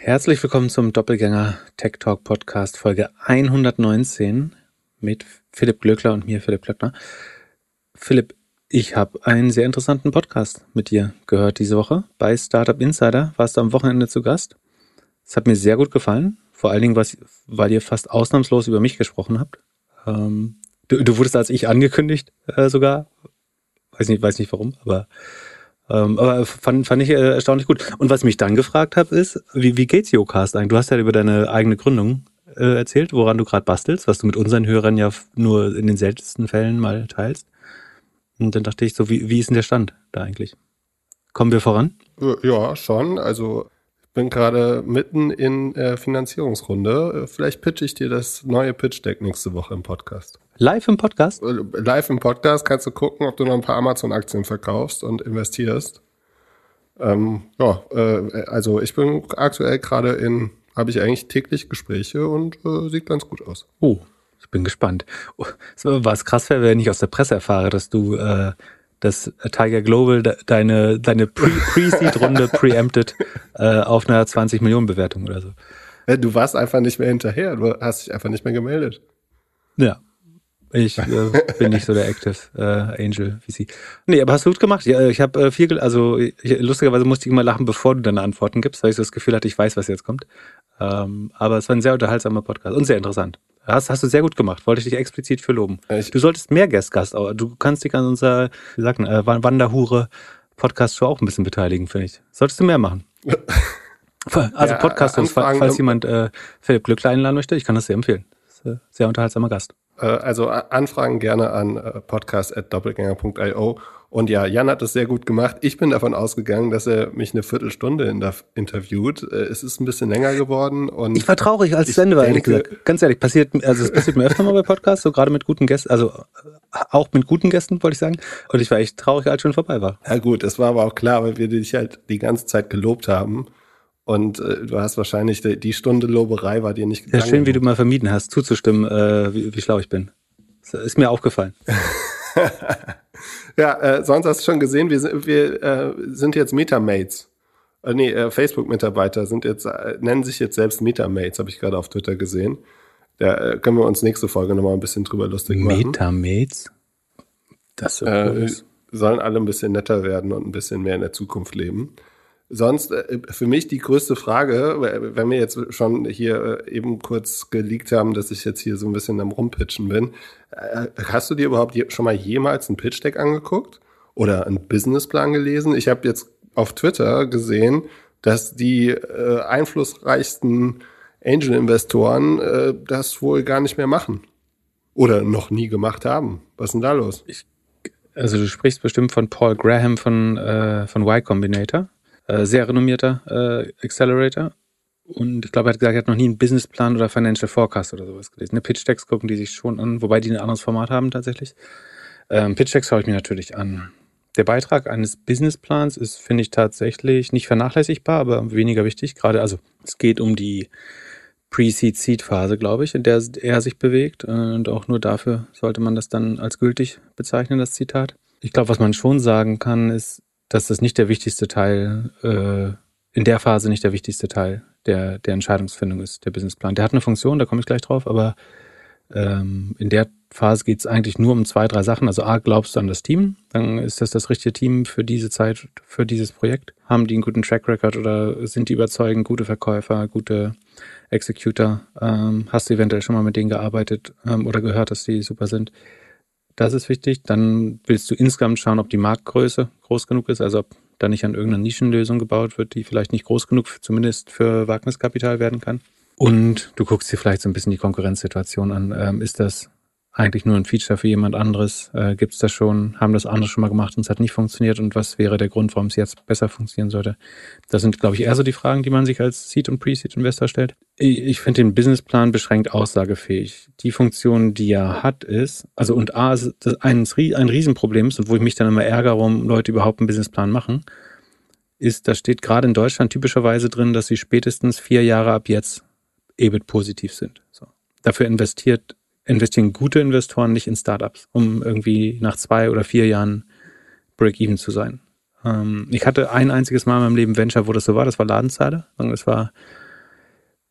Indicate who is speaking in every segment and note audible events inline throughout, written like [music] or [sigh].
Speaker 1: Herzlich willkommen zum Doppelgänger Tech Talk Podcast Folge 119 mit Philipp Glöckler und mir, Philipp Glöckner. Philipp, ich habe einen sehr interessanten Podcast mit dir gehört diese Woche. Bei Startup Insider warst du am Wochenende zu Gast. Es hat mir sehr gut gefallen, vor allen Dingen, weil ihr fast ausnahmslos über mich gesprochen habt. Ähm, du, du, wurdest als ich angekündigt äh, sogar. Weiß nicht, weiß nicht warum, aber ähm, aber fand, fand ich äh, erstaunlich gut. Und was mich dann gefragt habe, ist, wie, wie geht's Yocast eigentlich? Du hast ja über deine eigene Gründung äh, erzählt, woran du gerade bastelst, was du mit unseren Hörern ja nur in den seltensten Fällen mal teilst. Und dann dachte ich so, wie, wie ist denn der Stand da eigentlich? Kommen wir voran?
Speaker 2: Ja, schon. Also bin gerade mitten in äh, Finanzierungsrunde. Vielleicht pitche ich dir das neue Pitch Deck nächste Woche im Podcast.
Speaker 1: Live im Podcast? Äh,
Speaker 2: live im Podcast kannst du gucken, ob du noch ein paar Amazon-Aktien verkaufst und investierst. Ähm, ja, äh, also ich bin aktuell gerade in, habe ich eigentlich täglich Gespräche und äh, sieht ganz gut aus.
Speaker 1: Oh, ich bin gespannt. Oh, was krass wäre, wenn ich aus der Presse erfahre, dass du äh, dass Tiger Global deine, deine Pre-Seed-Runde [laughs] preempted äh, auf einer 20 Millionen Bewertung oder so.
Speaker 2: Du warst einfach nicht mehr hinterher, du hast dich einfach nicht mehr gemeldet.
Speaker 1: Ja. Ich äh, [laughs] bin nicht so der Active äh, Angel wie sie. Nee, aber hast du gut gemacht. Ja, ich habe äh, viel, also ich, lustigerweise musste ich immer lachen, bevor du deine Antworten gibst, weil ich so das Gefühl hatte, ich weiß, was jetzt kommt. Ähm, aber es war ein sehr unterhaltsamer Podcast und sehr interessant. Hast, hast du sehr gut gemacht. Wollte ich dich explizit für loben. Ich du solltest mehr Guestgast, du kannst dich an unserer, wie sagt man, äh, Wanderhure Podcast-Show auch ein bisschen beteiligen, finde ich. Solltest du mehr machen. [laughs] also ja, Podcast, falls, falls jemand äh, Philipp Glückler einladen möchte, ich kann das sehr empfehlen. Äh, sehr unterhaltsamer Gast.
Speaker 2: Äh, also Anfragen gerne an äh, podcast.doppelgänger.io und ja, Jan hat das sehr gut gemacht. Ich bin davon ausgegangen, dass er mich eine Viertelstunde interviewt. Äh, es ist ein bisschen länger geworden und
Speaker 1: ich war traurig, als es Ende war. Ehrlich gesagt. Ganz ehrlich, passiert, also es passiert mir öfter mal bei Podcasts, so gerade mit guten Gästen, also auch mit guten Gästen, wollte ich sagen. Und ich war echt traurig, als schon vorbei war.
Speaker 2: Ja gut, es war aber auch klar, weil wir dich halt die ganze Zeit gelobt haben. Und äh, du hast wahrscheinlich die, die Stunde Loberei war dir nicht
Speaker 1: gegangen. Ja, schön, wie du mal vermieden hast, zuzustimmen, äh, wie, wie schlau ich bin. Das ist mir aufgefallen. [laughs]
Speaker 2: ja, äh, sonst hast du schon gesehen, wir, wir äh, sind jetzt Metamates. Äh, nee, äh, Facebook-Mitarbeiter sind jetzt, äh, nennen sich jetzt selbst Metamates, habe ich gerade auf Twitter gesehen. Da äh, können wir uns nächste Folge nochmal ein bisschen drüber lustig machen.
Speaker 1: Metamates?
Speaker 2: Das so äh, sollen alle ein bisschen netter werden und ein bisschen mehr in der Zukunft leben. Sonst äh, für mich die größte Frage, wenn wir jetzt schon hier äh, eben kurz geleakt haben, dass ich jetzt hier so ein bisschen am Rumpitchen bin. Äh, hast du dir überhaupt schon mal jemals ein Pitch Deck angeguckt oder einen Businessplan gelesen? Ich habe jetzt auf Twitter gesehen, dass die äh, einflussreichsten Angel-Investoren äh, das wohl gar nicht mehr machen oder noch nie gemacht haben. Was ist denn da los? Ich,
Speaker 1: also du sprichst bestimmt von Paul Graham von, äh, von Y Combinator. Äh, sehr renommierter äh, Accelerator. Und ich glaube, er hat gesagt, er hat noch nie einen Businessplan oder Financial Forecast oder sowas gelesen. Eine Pitch Decks gucken die sich schon an, wobei die ein anderes Format haben tatsächlich. Ähm, Pitch Decks schaue ich mir natürlich an. Der Beitrag eines Businessplans ist, finde ich, tatsächlich nicht vernachlässigbar, aber weniger wichtig. Gerade, also es geht um die Pre-Seed-Seed-Phase, glaube ich, in der er sich bewegt. Und auch nur dafür sollte man das dann als gültig bezeichnen, das Zitat. Ich glaube, was man schon sagen kann, ist, dass das nicht der wichtigste Teil, äh, in der Phase nicht der wichtigste Teil der, der Entscheidungsfindung ist, der Businessplan. Der hat eine Funktion, da komme ich gleich drauf, aber ähm, in der Phase geht es eigentlich nur um zwei, drei Sachen. Also A, glaubst du an das Team, dann ist das das richtige Team für diese Zeit, für dieses Projekt. Haben die einen guten Track Record oder sind die überzeugend, gute Verkäufer, gute Executor? Ähm, hast du eventuell schon mal mit denen gearbeitet ähm, oder gehört, dass die super sind? Das ist wichtig. Dann willst du insgesamt schauen, ob die Marktgröße groß genug ist, also ob da nicht an irgendeiner Nischenlösung gebaut wird, die vielleicht nicht groß genug zumindest für Wagniskapital werden kann. Und du guckst dir vielleicht so ein bisschen die Konkurrenzsituation an. Ähm, ist das eigentlich nur ein Feature für jemand anderes? Äh, Gibt es das schon? Haben das andere schon mal gemacht und es hat nicht funktioniert? Und was wäre der Grund, warum es jetzt besser funktionieren sollte? Das sind, glaube ich, eher so die Fragen, die man sich als Seed- und Pre-Seed-Investor stellt. Ich, finde den Businessplan beschränkt aussagefähig. Die Funktion, die er hat, ist, also und A, ist das ein, ein Riesenproblem ist und wo ich mich dann immer ärgere, warum Leute überhaupt einen Businessplan machen, ist, da steht gerade in Deutschland typischerweise drin, dass sie spätestens vier Jahre ab jetzt EBIT positiv sind. So. Dafür investiert investieren gute Investoren nicht in Startups, um irgendwie nach zwei oder vier Jahren Break-Even zu sein. Ähm, ich hatte ein einziges Mal in meinem Leben Venture, wo das so war, das war Ladenzahler. Das war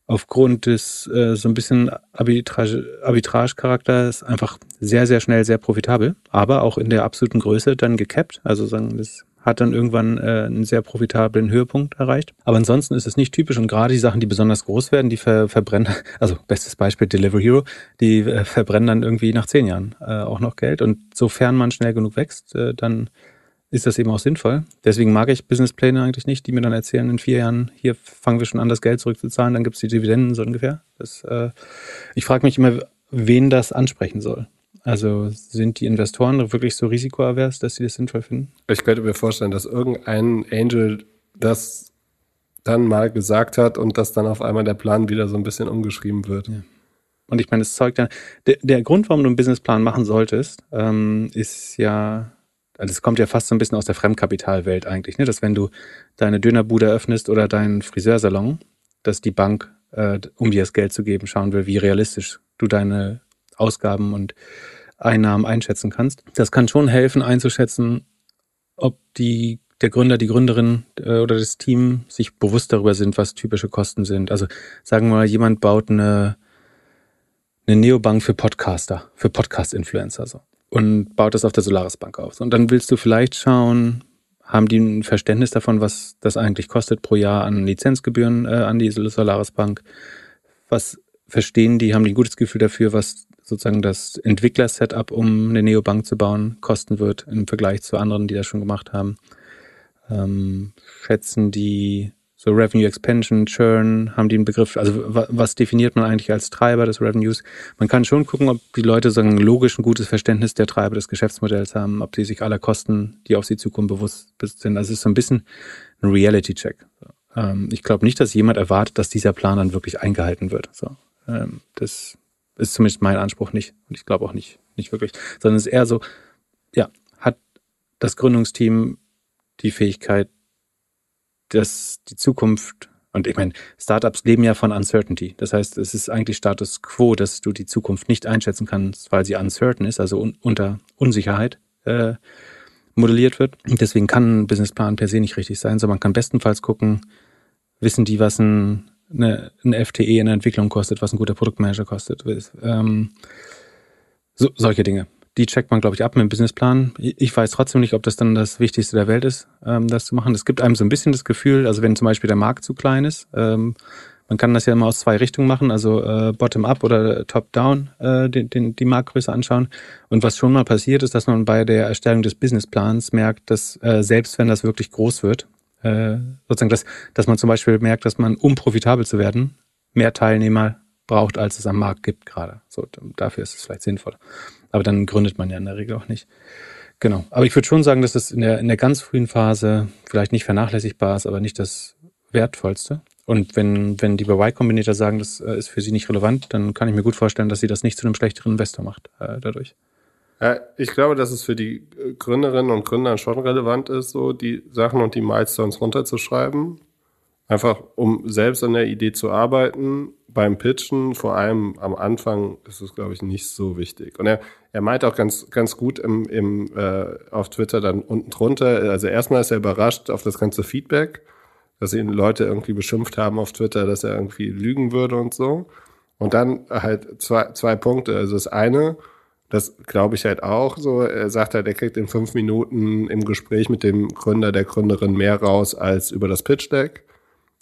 Speaker 1: aufgrund des äh, so ein bisschen Arbitrage, Arbitrage-Charakters einfach sehr, sehr schnell sehr profitabel, aber auch in der absoluten Größe dann gekappt. Also sagen, das hat dann irgendwann äh, einen sehr profitablen Höhepunkt erreicht. Aber ansonsten ist es nicht typisch und gerade die Sachen, die besonders groß werden, die ver verbrennen, [laughs] also bestes Beispiel Delivery Hero, die äh, verbrennen dann irgendwie nach zehn Jahren äh, auch noch Geld. Und sofern man schnell genug wächst, äh, dann ist das eben auch sinnvoll. Deswegen mag ich Businesspläne eigentlich nicht, die mir dann erzählen, in vier Jahren, hier fangen wir schon an, das Geld zurückzuzahlen, dann gibt es die Dividenden so ungefähr. Das, äh, ich frage mich immer, wen das ansprechen soll. Also sind die Investoren wirklich so risikoavers, dass sie das sinnvoll finden?
Speaker 2: Ich könnte mir vorstellen, dass irgendein Angel das dann mal gesagt hat und dass dann auf einmal der Plan wieder so ein bisschen umgeschrieben wird. Ja.
Speaker 1: Und ich meine, es zeugt ja, der, der Grund, warum du einen Businessplan machen solltest, ähm, ist ja also es kommt ja fast so ein bisschen aus der Fremdkapitalwelt eigentlich, ne? dass wenn du deine Dönerbude öffnest oder deinen Friseursalon, dass die Bank, äh, um dir das Geld zu geben, schauen will, wie realistisch du deine Ausgaben und Einnahmen einschätzen kannst. Das kann schon helfen einzuschätzen, ob die der Gründer, die Gründerin äh, oder das Team sich bewusst darüber sind, was typische Kosten sind. Also sagen wir mal, jemand baut eine, eine Neobank für Podcaster, für Podcast-Influencer so und baut das auf der Solaris Bank auf. Und dann willst du vielleicht schauen, haben die ein Verständnis davon, was das eigentlich kostet pro Jahr an Lizenzgebühren äh, an die Solaris Bank? Was verstehen die? Haben die ein gutes Gefühl dafür, was sozusagen das Entwickler-Setup, um eine Neobank zu bauen, kosten wird im Vergleich zu anderen, die das schon gemacht haben? Ähm, schätzen die so Revenue Expansion, Churn, haben die einen Begriff, also was definiert man eigentlich als Treiber des Revenues? Man kann schon gucken, ob die Leute so ein logisch ein gutes Verständnis der Treiber des Geschäftsmodells haben, ob sie sich aller Kosten, die auf sie zukommen, bewusst sind. Also es ist so ein bisschen ein Reality-Check. Ähm, ich glaube nicht, dass jemand erwartet, dass dieser Plan dann wirklich eingehalten wird. So, ähm, das ist zumindest mein Anspruch nicht. Und ich glaube auch nicht, nicht wirklich. Sondern es ist eher so, ja, hat das Gründungsteam die Fähigkeit, dass die Zukunft, und ich meine, Startups leben ja von Uncertainty. Das heißt, es ist eigentlich Status quo, dass du die Zukunft nicht einschätzen kannst, weil sie uncertain ist, also un unter Unsicherheit äh, modelliert wird. Und deswegen kann ein Businessplan per se nicht richtig sein, sondern man kann bestenfalls gucken, wissen die, was ein, eine, ein FTE in der Entwicklung kostet, was ein guter Produktmanager kostet. Ähm, so, solche Dinge die checkt man, glaube ich, ab mit dem Businessplan. Ich weiß trotzdem nicht, ob das dann das Wichtigste der Welt ist, ähm, das zu machen. Es gibt einem so ein bisschen das Gefühl, also wenn zum Beispiel der Markt zu klein ist, ähm, man kann das ja immer aus zwei Richtungen machen, also äh, Bottom-up oder Top-down äh, den, den, die Marktgröße anschauen. Und was schon mal passiert ist, dass man bei der Erstellung des Businessplans merkt, dass äh, selbst wenn das wirklich groß wird, äh, sozusagen, dass, dass man zum Beispiel merkt, dass man, um profitabel zu werden, mehr Teilnehmer braucht, als es am Markt gibt gerade. So, dafür ist es vielleicht sinnvoll. Aber dann gründet man ja in der Regel auch nicht. Genau. Aber ich würde schon sagen, dass das in der, in der ganz frühen Phase vielleicht nicht vernachlässigbar ist, aber nicht das Wertvollste. Und wenn, wenn die bei Y Combinator sagen, das äh, ist für sie nicht relevant, dann kann ich mir gut vorstellen, dass sie das nicht zu einem schlechteren Investor macht äh, dadurch.
Speaker 2: Ja, ich glaube, dass es für die Gründerinnen und Gründer schon relevant ist, so die Sachen und die Milestones runterzuschreiben. Einfach um selbst an der Idee zu arbeiten beim Pitchen, vor allem am Anfang, ist es, glaube ich, nicht so wichtig. Und er, er meint auch ganz, ganz gut im, im, äh, auf Twitter dann unten drunter, also erstmal ist er überrascht auf das ganze Feedback, dass ihn Leute irgendwie beschimpft haben auf Twitter, dass er irgendwie lügen würde und so. Und dann halt zwei, zwei Punkte. Also das eine, das glaube ich halt auch so, er sagt halt, er kriegt in fünf Minuten im Gespräch mit dem Gründer, der Gründerin mehr raus als über das Pitch Deck.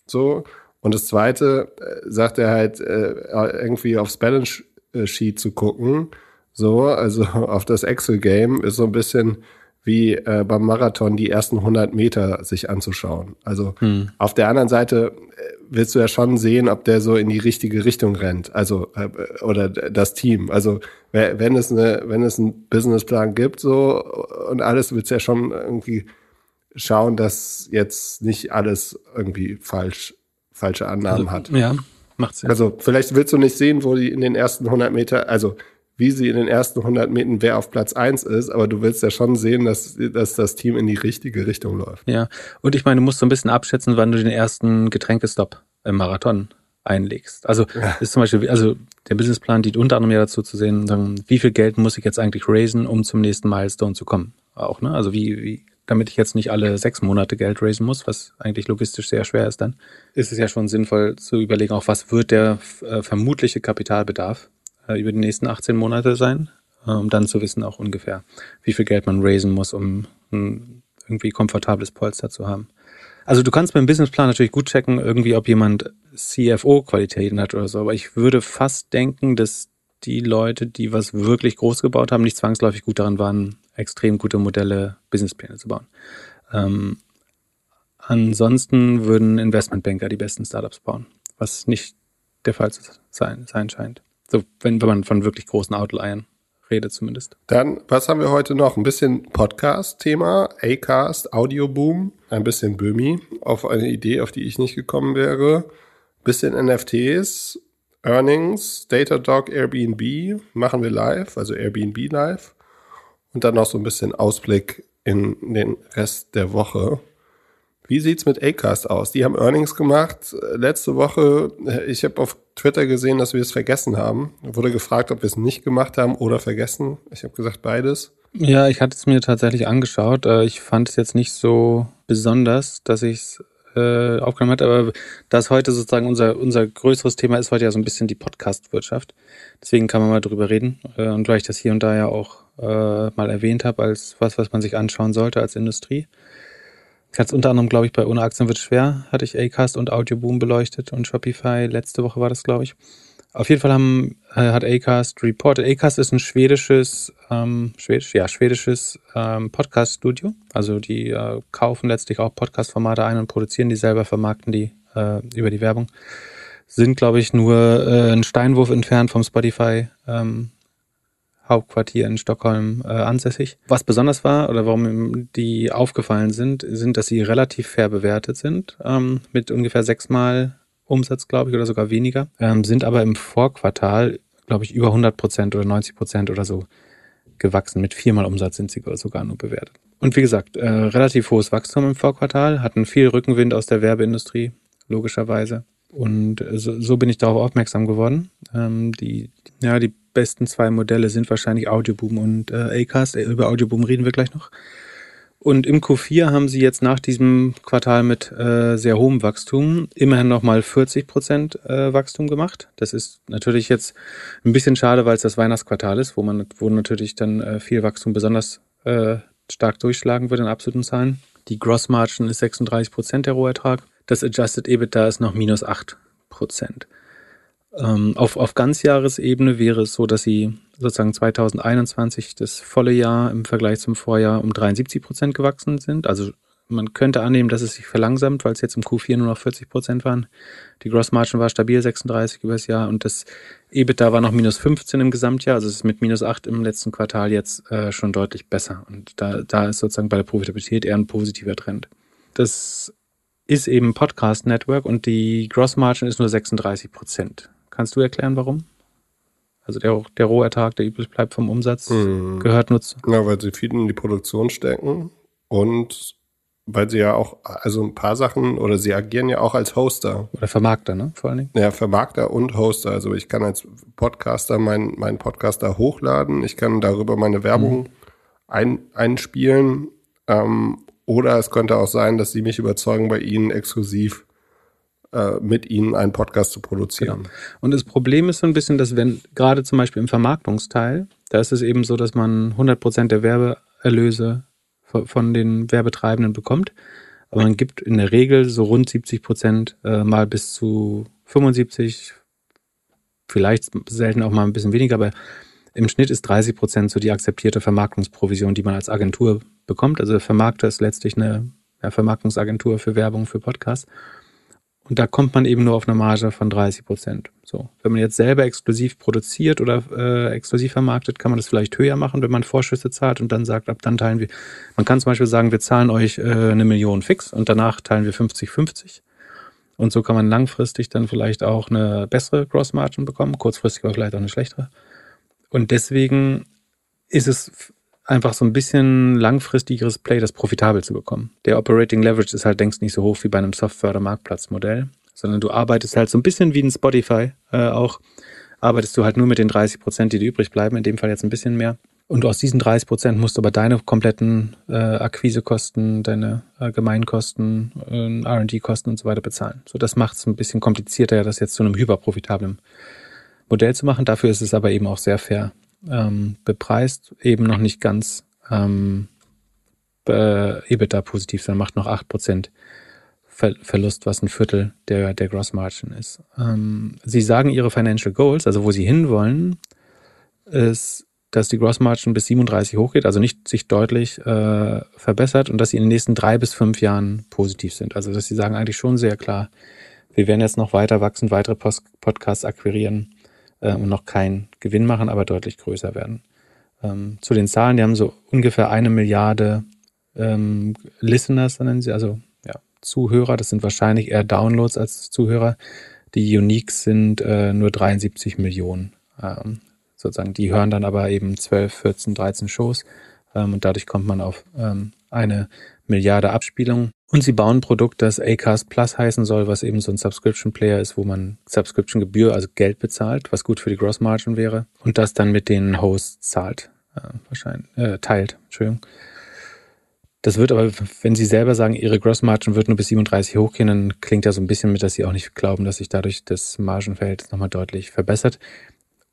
Speaker 2: So. Und das zweite, äh, sagt er halt, äh, irgendwie aufs Balance Sheet zu gucken. So, also [laughs] auf das Excel-Game ist so ein bisschen wie äh, beim Marathon die ersten 100 Meter sich anzuschauen. Also hm. auf der anderen Seite äh, willst du ja schon sehen, ob der so in die richtige Richtung rennt. Also äh, oder das Team. Also wenn es eine, wenn es einen Businessplan gibt so und alles, willst du ja schon irgendwie schauen, dass jetzt nicht alles irgendwie falsch falsche Annahmen
Speaker 1: also,
Speaker 2: hat.
Speaker 1: Ja, macht Sinn.
Speaker 2: Also vielleicht willst du nicht sehen, wo die in den ersten 100 Meter, also wie sie in den ersten 100 Metern wer auf Platz eins ist, aber du willst ja schon sehen, dass, dass das Team in die richtige Richtung läuft.
Speaker 1: Ja, und ich meine, du musst so ein bisschen abschätzen, wann du den ersten Getränkestop im Marathon einlegst. Also [laughs] ja. ist zum Beispiel, also der Businessplan dient unter anderem ja dazu zu sehen, wie viel Geld muss ich jetzt eigentlich raisen, um zum nächsten Milestone zu kommen. Auch, ne? Also wie, wie damit ich jetzt nicht alle sechs Monate Geld raisen muss, was eigentlich logistisch sehr schwer ist dann, ist es ja schon sinnvoll zu überlegen, auch was wird der äh, vermutliche Kapitalbedarf äh, über die nächsten 18 Monate sein, äh, um dann zu wissen auch ungefähr, wie viel Geld man raisen muss, um ein irgendwie komfortables Polster zu haben. Also du kannst beim Businessplan natürlich gut checken, irgendwie, ob jemand CFO-Qualitäten hat oder so, aber ich würde fast denken, dass die Leute, die was wirklich groß gebaut haben, nicht zwangsläufig gut daran waren, extrem gute Modelle, Businesspläne zu bauen. Ähm, ansonsten würden Investmentbanker die besten Startups bauen, was nicht der Fall zu sein, sein scheint. So, wenn, wenn man von wirklich großen Outliern redet zumindest.
Speaker 2: Dann, was haben wir heute noch? Ein bisschen Podcast-Thema, Acast, Audioboom, ein bisschen Böhmi, auf eine Idee, auf die ich nicht gekommen wäre, bisschen NFTs, Earnings, Datadog, Airbnb machen wir live, also Airbnb live. Und dann noch so ein bisschen Ausblick in den Rest der Woche. Wie sieht's mit Acast aus? Die haben Earnings gemacht letzte Woche. Ich habe auf Twitter gesehen, dass wir es vergessen haben. Wurde gefragt, ob wir es nicht gemacht haben oder vergessen. Ich habe gesagt beides.
Speaker 1: Ja, ich hatte es mir tatsächlich angeschaut. Äh, ich fand es jetzt nicht so besonders, dass ich es äh, aufgenommen hat, aber das heute sozusagen unser, unser größeres Thema ist heute ja so ein bisschen die Podcast-Wirtschaft. Deswegen kann man mal drüber reden. Äh, und weil ich das hier und da ja auch äh, mal erwähnt habe, als was, was man sich anschauen sollte als Industrie. Ich hatte unter anderem, glaube ich, bei Ohne Aktien wird schwer, hatte ich Acast und Audioboom beleuchtet und Shopify. Letzte Woche war das, glaube ich. Auf jeden Fall haben, äh, hat Acast reported. Acast ist ein schwedisches, ähm, schwedisch, ja, schwedisches ähm, Podcast-Studio. Also die äh, kaufen letztlich auch Podcast-Formate ein und produzieren die selber, vermarkten die äh, über die Werbung. Sind, glaube ich, nur äh, ein Steinwurf entfernt vom Spotify ähm, Hauptquartier in Stockholm äh, ansässig. Was besonders war oder warum die aufgefallen sind, sind, dass sie relativ fair bewertet sind, ähm, mit ungefähr sechsmal Umsatz, glaube ich, oder sogar weniger, ähm, sind aber im Vorquartal, glaube ich, über 100 Prozent oder 90 Prozent oder so gewachsen. Mit viermal Umsatz sind sie sogar nur bewertet. Und wie gesagt, äh, relativ hohes Wachstum im Vorquartal, hatten viel Rückenwind aus der Werbeindustrie, logischerweise. Und so, so bin ich darauf aufmerksam geworden. Ähm, die, ja, die besten zwei Modelle sind wahrscheinlich Audioboom und äh, Acast. Äh, über Audioboom reden wir gleich noch. Und im Q4 haben sie jetzt nach diesem Quartal mit äh, sehr hohem Wachstum immerhin nochmal 40 Prozent äh, Wachstum gemacht. Das ist natürlich jetzt ein bisschen schade, weil es das Weihnachtsquartal ist, wo man, wo natürlich dann äh, viel Wachstum besonders äh, stark durchschlagen wird in absoluten Zahlen. Die Gross Margin ist 36 Prozent der Rohertrag. Das Adjusted EBITDA ist noch minus 8 Prozent. Ähm, auf, auf Ganzjahresebene wäre es so, dass sie sozusagen 2021 das volle Jahr im Vergleich zum Vorjahr um 73 Prozent gewachsen sind. Also man könnte annehmen, dass es sich verlangsamt, weil es jetzt im Q4 nur noch 40 Prozent waren. Die Gross Margin war stabil 36 über das Jahr und das EBITDA war noch minus 15 im Gesamtjahr. Also es ist mit minus 8 im letzten Quartal jetzt äh, schon deutlich besser. Und da, da ist sozusagen bei der Profitabilität eher ein positiver Trend. Das ist eben Podcast Network und die Gross Margin ist nur 36 Prozent. Kannst du erklären, warum? Also der, der Rohertrag, der übrig bleibt vom Umsatz, mhm. gehört nur zu.
Speaker 2: Ja, weil sie viel in die Produktion stecken und weil sie ja auch, also ein paar Sachen, oder sie agieren ja auch als Hoster.
Speaker 1: Oder Vermarkter, ne? Vor allen Dingen.
Speaker 2: Ja, Vermarkter und Hoster. Also ich kann als Podcaster meinen mein Podcaster hochladen, ich kann darüber meine Werbung mhm. ein, einspielen. Ähm, oder es könnte auch sein, dass sie mich überzeugen, bei ihnen exklusiv mit ihnen einen Podcast zu produzieren. Genau.
Speaker 1: Und das Problem ist so ein bisschen, dass wenn gerade zum Beispiel im Vermarktungsteil, da ist es eben so, dass man 100% der Werbeerlöse von den Werbetreibenden bekommt. Aber man gibt in der Regel so rund 70 Prozent äh, mal bis zu 75, vielleicht selten auch mal ein bisschen weniger, aber im Schnitt ist 30 Prozent so die akzeptierte Vermarktungsprovision, die man als Agentur bekommt. Also der Vermarkter ist letztlich eine Vermarktungsagentur für Werbung für Podcasts. Und da kommt man eben nur auf eine Marge von 30 Prozent. So, wenn man jetzt selber exklusiv produziert oder äh, exklusiv vermarktet, kann man das vielleicht höher machen, wenn man Vorschüsse zahlt und dann sagt, ab dann teilen wir. Man kann zum Beispiel sagen, wir zahlen euch äh, eine Million fix und danach teilen wir 50-50. Und so kann man langfristig dann vielleicht auch eine bessere Gross Margin bekommen, kurzfristig aber vielleicht auch eine schlechtere. Und deswegen ist es einfach so ein bisschen langfristigeres Play, das profitabel zu bekommen. Der Operating Leverage ist halt längst nicht so hoch wie bei einem Software- oder Marktplatzmodell, sondern du arbeitest halt so ein bisschen wie ein Spotify äh, auch, arbeitest du halt nur mit den 30 Prozent, die dir übrig bleiben, in dem Fall jetzt ein bisschen mehr. Und aus diesen 30 Prozent musst du aber deine kompletten äh, Akquisekosten, deine äh, Gemeinkosten, äh, R&D-Kosten und so weiter bezahlen. So, das macht es ein bisschen komplizierter, das jetzt zu einem hyperprofitablen Modell zu machen. Dafür ist es aber eben auch sehr fair ähm, bepreist, eben noch nicht ganz ähm, äh, EBITDA positiv, sondern macht noch 8 Prozent Ver Verlust, was ein Viertel der, der Gross Margin ist. Ähm, sie sagen ihre Financial Goals, also wo sie hinwollen, ist dass die Gross Margin bis 37 hochgeht, also nicht sich deutlich äh, verbessert und dass sie in den nächsten drei bis fünf Jahren positiv sind. Also dass sie sagen eigentlich schon sehr klar, wir werden jetzt noch weiter wachsen, weitere Post Podcasts akquirieren äh, und noch keinen Gewinn machen, aber deutlich größer werden. Ähm, zu den Zahlen, die haben so ungefähr eine Milliarde ähm, Listeners, nennen sie, also ja, Zuhörer, das sind wahrscheinlich eher Downloads als Zuhörer. Die Uniques sind äh, nur 73 Millionen. Ähm, sozusagen. Die hören dann aber eben 12, 14, 13 Shows ähm, und dadurch kommt man auf ähm, eine Milliarde Abspielungen. Und sie bauen ein Produkt, das Acast Plus heißen soll, was eben so ein Subscription Player ist, wo man Subscription Gebühr, also Geld bezahlt, was gut für die Gross Margin wäre und das dann mit den Hosts zahlt, äh, wahrscheinlich, äh, teilt, Entschuldigung. Das wird aber, wenn Sie selber sagen, Ihre Gross Margin wird nur bis 37 hochgehen, dann klingt ja so ein bisschen mit, dass Sie auch nicht glauben, dass sich dadurch das Margenverhältnis nochmal deutlich verbessert.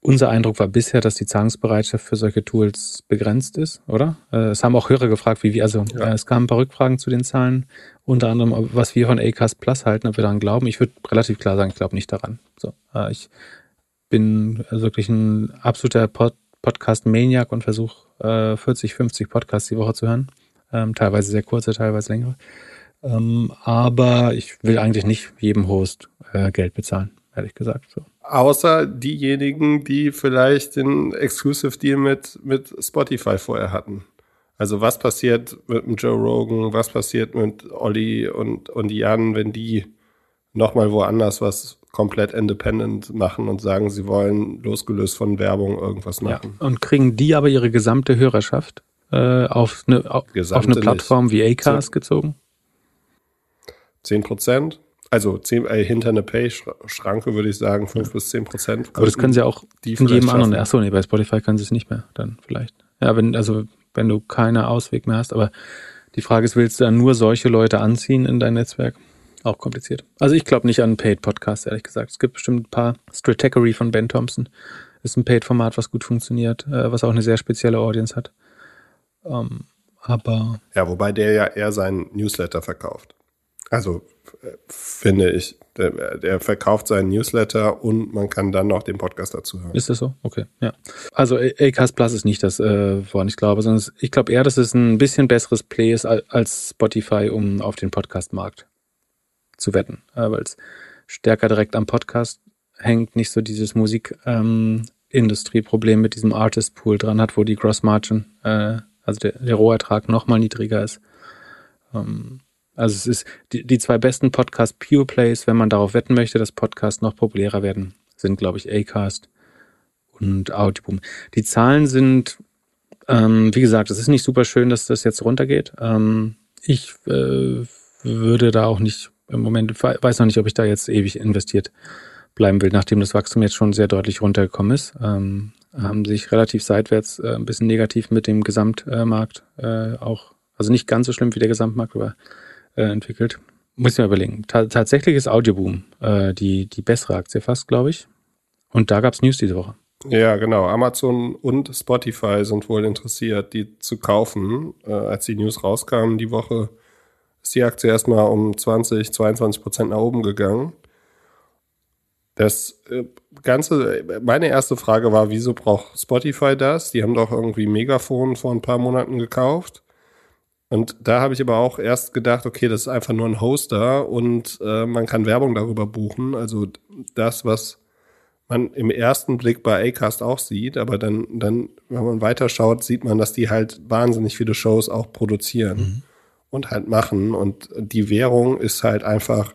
Speaker 1: Unser Eindruck war bisher, dass die Zahlungsbereitschaft für solche Tools begrenzt ist, oder? Äh, es haben auch Hörer gefragt, wie wir, also ja. Äh, es kamen ein paar Rückfragen zu den Zahlen, unter anderem, was wir von Acast Plus halten, ob wir daran glauben. Ich würde relativ klar sagen, ich glaube nicht daran. So, äh, ich bin wirklich ein absoluter Pod Podcast-Maniac und versuche 40, 50 Podcasts die Woche zu hören. Ähm, teilweise sehr kurze, teilweise längere. Ähm, aber ich will eigentlich nicht jedem Host Geld bezahlen, ehrlich gesagt. So.
Speaker 2: Außer diejenigen, die vielleicht den Exclusive Deal mit, mit Spotify vorher hatten. Also was passiert mit dem Joe Rogan, was passiert mit Olli und, und Jan, wenn die nochmal woanders was komplett independent machen und sagen, sie wollen losgelöst von Werbung irgendwas machen.
Speaker 1: Ja, und kriegen die aber ihre gesamte Hörerschaft äh, auf, eine, auf eine Plattform nicht. wie Acast gezogen?
Speaker 2: 10 Prozent? Also 10, äh, hinter eine Pay-Schranke würde ich sagen, 5 ja. bis 10 Prozent.
Speaker 1: Aber das können sie auch die von jedem anderen. Achso, nee, bei Spotify können sie es nicht mehr, dann vielleicht. Ja, wenn, also wenn du keine Ausweg mehr hast, aber die Frage ist, willst du dann nur solche Leute anziehen in dein Netzwerk? Auch kompliziert. Also ich glaube nicht an Paid Podcasts, ehrlich gesagt. Es gibt bestimmt ein paar Stratechery von Ben Thompson. Ist ein Paid-Format, was gut funktioniert, äh, was auch eine sehr spezielle Audience hat. Ähm, aber.
Speaker 2: Ja, wobei der ja eher seinen Newsletter verkauft. Also finde ich. Der, der, verkauft seinen Newsletter und man kann dann noch den Podcast dazu hören.
Speaker 1: Ist das so? Okay, ja. Also Acast Plus ist nicht das, äh, woran ich glaube, sondern ich glaube eher, dass es ein bisschen besseres Play ist als Spotify, um auf den Podcast-Markt zu wetten, äh, weil es stärker direkt am Podcast hängt, nicht so dieses Musikindustrie-Problem ähm, mit diesem Artist-Pool dran hat, wo die Gross Margin, äh, also der, der Rohertrag nochmal niedriger ist. Ähm, also es ist die, die zwei besten Podcast Pure Plays, wenn man darauf wetten möchte, dass Podcasts noch populärer werden, sind, glaube ich, Acast und Audioboom. Die Zahlen sind, ähm, wie gesagt, es ist nicht super schön, dass das jetzt runtergeht. Ähm, ich äh, würde da auch nicht im Moment, weiß noch nicht, ob ich da jetzt ewig investiert bleiben will, nachdem das Wachstum jetzt schon sehr deutlich runtergekommen ist. Ähm, haben sich relativ seitwärts äh, ein bisschen negativ mit dem Gesamtmarkt äh, auch, also nicht ganz so schlimm wie der Gesamtmarkt, aber äh, entwickelt. Muss ich mir überlegen. Ta tatsächlich ist Audioboom äh, die, die bessere Aktie fast, glaube ich. Und da gab es News diese Woche.
Speaker 2: Ja, genau. Amazon und Spotify sind wohl interessiert, die zu kaufen. Äh, als die News rauskamen die Woche, ist die Aktie erstmal um 20, 22 Prozent nach oben gegangen. Das äh, Ganze, meine erste Frage war, wieso braucht Spotify das? Die haben doch irgendwie Megafon vor ein paar Monaten gekauft. Und da habe ich aber auch erst gedacht, okay, das ist einfach nur ein Hoster und äh, man kann Werbung darüber buchen. Also das, was man im ersten Blick bei Acast auch sieht, aber dann, dann, wenn man weiterschaut, sieht man, dass die halt wahnsinnig viele Shows auch produzieren mhm. und halt machen. Und die Währung ist halt einfach,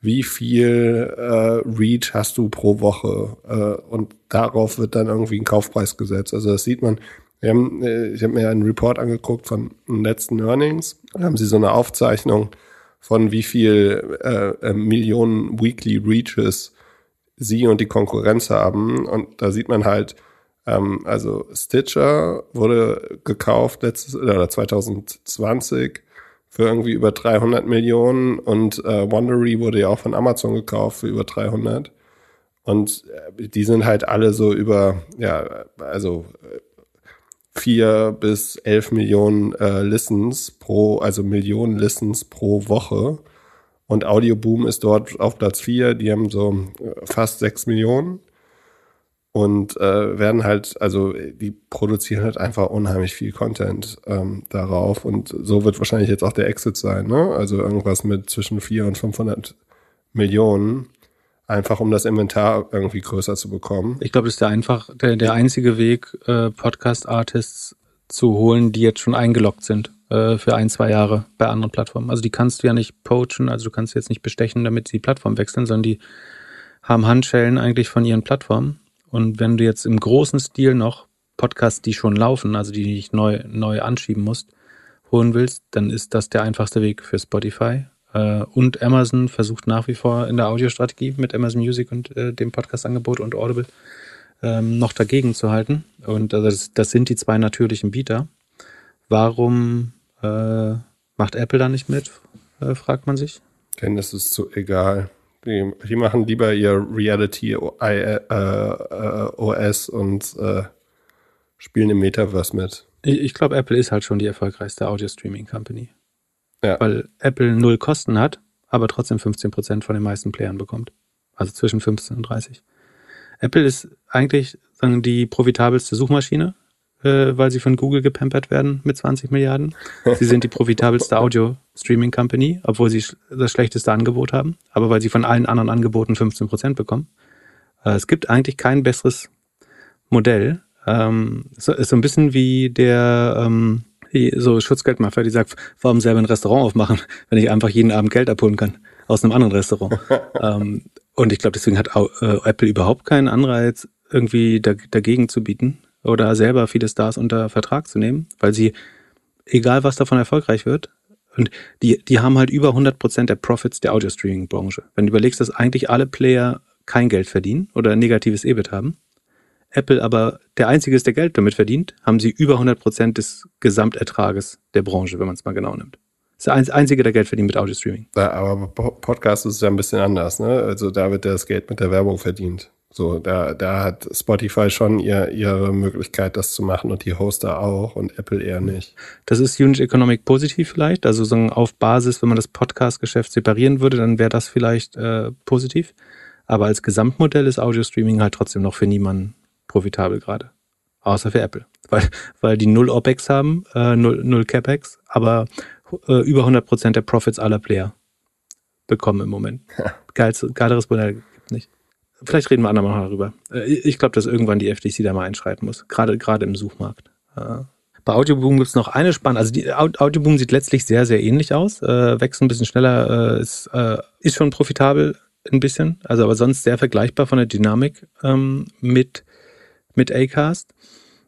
Speaker 2: wie viel äh, Reach hast du pro Woche? Äh, und darauf wird dann irgendwie ein Kaufpreis gesetzt. Also das sieht man, wir haben, äh, ich habe mir einen Report angeguckt von den letzten Earnings. Da haben sie so eine Aufzeichnung von wie viel äh, äh, Millionen Weekly Reaches sie und die Konkurrenz haben. Und da sieht man halt, Ähm, also Stitcher wurde gekauft letztes oder 2020 für irgendwie über 300 Millionen und äh, Wondery wurde ja auch von Amazon gekauft für über 300. Und äh, die sind halt alle so über, ja, also äh, vier bis elf Millionen äh, Listens pro, also Millionen Listens pro Woche. Und Audioboom ist dort auf Platz vier. Die haben so äh, fast sechs Millionen und äh, werden halt, also die produzieren halt einfach unheimlich viel Content ähm, darauf und so wird wahrscheinlich jetzt auch der Exit sein, ne? Also irgendwas mit zwischen 400 und 500 Millionen, einfach um das Inventar irgendwie größer zu bekommen.
Speaker 1: Ich glaube, das ist der einfach der, der einzige Weg, äh, Podcast-Artists zu holen, die jetzt schon eingeloggt sind äh, für ein, zwei Jahre bei anderen Plattformen. Also die kannst du ja nicht poachen, also du kannst jetzt nicht bestechen, damit sie die Plattform wechseln, sondern die haben Handschellen eigentlich von ihren Plattformen und wenn du jetzt im großen Stil noch Podcasts, die schon laufen, also die nicht neu, neu anschieben musst, holen willst, dann ist das der einfachste Weg für Spotify. Äh, und Amazon versucht nach wie vor in der Audiostrategie mit Amazon Music und äh, dem Podcast-Angebot und Audible ähm, noch dagegen zu halten. Und also das, das sind die zwei natürlichen Bieter. Warum äh, macht Apple da nicht mit, äh, fragt man sich.
Speaker 2: Denn es ist zu egal. Die, die machen lieber ihr Reality äh, äh, OS und äh, spielen im Metaverse mit.
Speaker 1: Ich, ich glaube, Apple ist halt schon die erfolgreichste Audio-Streaming-Company. Ja. Weil Apple null Kosten hat, aber trotzdem 15% von den meisten Playern bekommt. Also zwischen 15 und 30. Apple ist eigentlich sagen, die profitabelste Suchmaschine äh, weil sie von Google gepampert werden mit 20 Milliarden. Sie sind die profitabelste Audio-Streaming-Company, obwohl sie das schlechteste Angebot haben, aber weil sie von allen anderen Angeboten 15 Prozent bekommen. Äh, es gibt eigentlich kein besseres Modell. Ähm, so, ist so ein bisschen wie der ähm, so Schutzgeldmafia, die sagt, warum selber ein Restaurant aufmachen, [laughs] wenn ich einfach jeden Abend Geld abholen kann aus einem anderen Restaurant. [laughs] ähm, und ich glaube, deswegen hat äh, Apple überhaupt keinen Anreiz, irgendwie dagegen zu bieten oder selber viele Stars unter Vertrag zu nehmen, weil sie, egal was davon erfolgreich wird, und die, die haben halt über 100 Prozent der Profits der Audio-Streaming-Branche. Wenn du überlegst, dass eigentlich alle Player kein Geld verdienen oder negatives EBIT haben, Apple aber der einzige ist, der Geld damit verdient, haben sie über 100 Prozent des Gesamtertrages der Branche, wenn man es mal genau nimmt. Das ist der einzige, der Geld verdient mit Audio-Streaming.
Speaker 2: Ja, aber Podcast ist ja ein bisschen anders, ne? Also da wird das Geld mit der Werbung verdient. So, da, da hat Spotify schon ihr, ihre Möglichkeit, das zu machen und die Hoster auch und Apple eher nicht.
Speaker 1: Das ist Unit Economic positiv vielleicht. Also so auf Basis, wenn man das Podcast-Geschäft separieren würde, dann wäre das vielleicht äh, positiv. Aber als Gesamtmodell ist Audio-Streaming halt trotzdem noch für niemanden profitabel gerade. Außer für Apple. Weil, weil die null OPEX haben, äh, null, null CapEx, aber äh, über 100 Prozent der Profits aller Player bekommen im Moment. Geilst, geileres Modell gibt nicht. Vielleicht reden wir andermal darüber. Äh, ich glaube, dass irgendwann die FTC da mal einschreiten muss, gerade gerade im Suchmarkt. Äh, bei Audioboom gibt es noch eine spannende, also die Audioboom sieht letztlich sehr, sehr ähnlich aus, äh, wächst ein bisschen schneller, äh, ist, äh, ist schon profitabel ein bisschen, also aber sonst sehr vergleichbar von der Dynamik ähm, mit, mit Acast.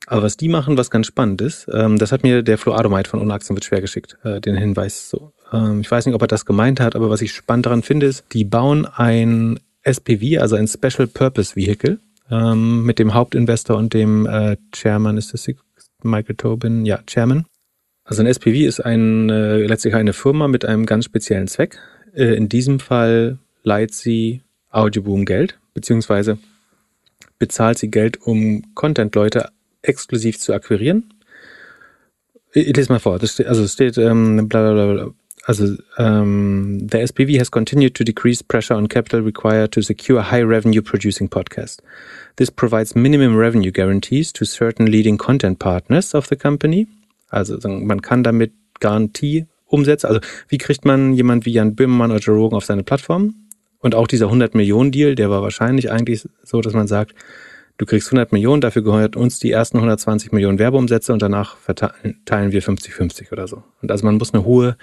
Speaker 1: Aber was die machen, was ganz spannend ist, ähm, das hat mir der Flo Adomite von Unaxen wird schwer geschickt, äh, den Hinweis so. Ähm, ich weiß nicht, ob er das gemeint hat, aber was ich spannend daran finde, ist, die bauen ein SPV, also ein Special Purpose Vehicle, ähm, mit dem Hauptinvestor und dem äh, Chairman, ist das Michael Tobin? Ja, Chairman. Also ein SPV ist ein, äh, letztlich eine Firma mit einem ganz speziellen Zweck. Äh, in diesem Fall leiht sie Audioboom Geld, beziehungsweise bezahlt sie Geld, um Content-Leute exklusiv zu akquirieren. Ich, lese mal vor. Das steht, also es steht ähm, bla bla bla also um, the SPV has continued to decrease pressure on capital required to secure high revenue producing podcast. This provides minimum revenue guarantees to certain leading content partners of the company. Also man kann damit Garantie umsetzen. Also wie kriegt man jemand wie Jan Böhmermann oder Joe Rogan auf seine Plattform? Und auch dieser 100 Millionen Deal, der war wahrscheinlich eigentlich so, dass man sagt, du kriegst 100 Millionen, dafür gehört uns die ersten 120 Millionen Werbeumsätze und danach verteilen wir 50-50 oder so. Und also man muss eine hohe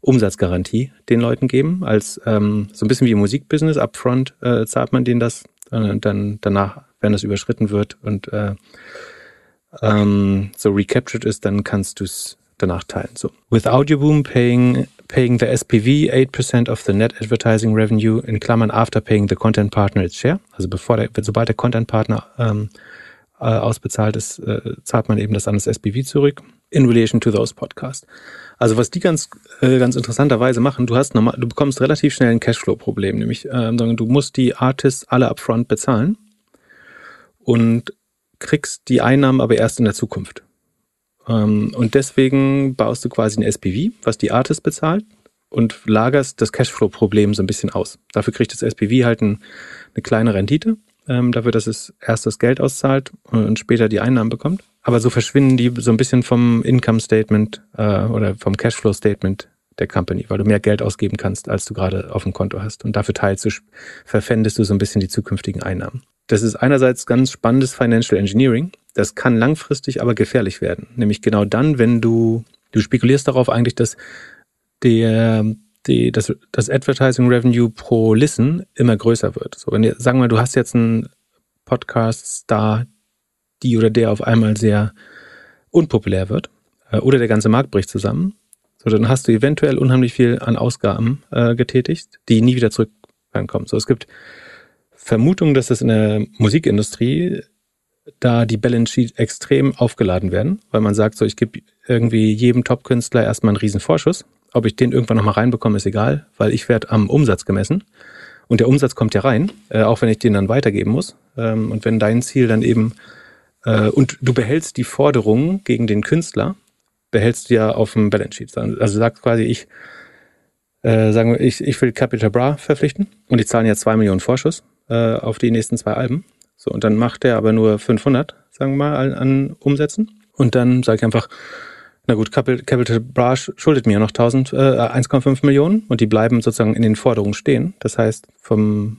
Speaker 1: Umsatzgarantie den Leuten geben, als ähm, so ein bisschen wie im Musikbusiness. Upfront äh, zahlt man denen das, äh, dann danach, wenn das überschritten wird und äh, ähm, so recaptured ist, dann kannst du es danach teilen. So. With Audioboom paying paying the SPV 8% of the net advertising revenue in Klammern after paying the content partner its share. Also bevor der, sobald der Content Partner ähm, äh, ausbezahlt ist, äh, zahlt man eben das an das SPV zurück in relation to those podcasts. Also was die ganz, äh, ganz interessanterweise machen, du hast normal, du bekommst relativ schnell ein Cashflow-Problem, nämlich äh, du musst die Artists alle upfront bezahlen und kriegst die Einnahmen aber erst in der Zukunft. Ähm, und deswegen baust du quasi ein SPV, was die Artists bezahlt und lagerst das Cashflow-Problem so ein bisschen aus. Dafür kriegt das SPV halt ein, eine kleine Rendite, ähm, dafür, dass es erst das Geld auszahlt und später die Einnahmen bekommt. Aber so verschwinden die so ein bisschen vom Income Statement äh, oder vom Cashflow Statement der Company, weil du mehr Geld ausgeben kannst, als du gerade auf dem Konto hast. Und dafür teilst du, verpfändest du so ein bisschen die zukünftigen Einnahmen. Das ist einerseits ganz spannendes Financial Engineering. Das kann langfristig aber gefährlich werden. Nämlich genau dann, wenn du, du spekulierst darauf eigentlich, dass der, die, das, das Advertising Revenue pro Listen immer größer wird. So, wenn ihr, sagen wir mal, du hast jetzt einen Podcast-Star, die oder der auf einmal sehr unpopulär wird, äh, oder der ganze Markt bricht zusammen, so, dann hast du eventuell unheimlich viel an Ausgaben äh, getätigt, die nie wieder zurück. So, es gibt Vermutungen, dass es in der Musikindustrie da die Balance Sheet extrem aufgeladen werden, weil man sagt, so ich gebe irgendwie jedem Top-Künstler erstmal einen riesen Vorschuss. Ob ich den irgendwann nochmal reinbekomme, ist egal, weil ich werde am Umsatz gemessen. Und der Umsatz kommt ja rein, äh, auch wenn ich den dann weitergeben muss. Ähm, und wenn dein Ziel dann eben, äh, und du behältst die Forderungen gegen den Künstler, behältst du ja auf dem Balance Sheet. Also sagst quasi, ich, äh, sagen wir, ich, ich will Capital Bra verpflichten und die zahlen ja zwei Millionen Vorschuss äh, auf die nächsten zwei Alben. So, und dann macht er aber nur 500, sagen wir mal, an, an Umsätzen. Und dann sage ich einfach, na gut, Capital, Capital Bra schuldet mir noch 1000, äh, 1,5 Millionen und die bleiben sozusagen in den Forderungen stehen. Das heißt, vom,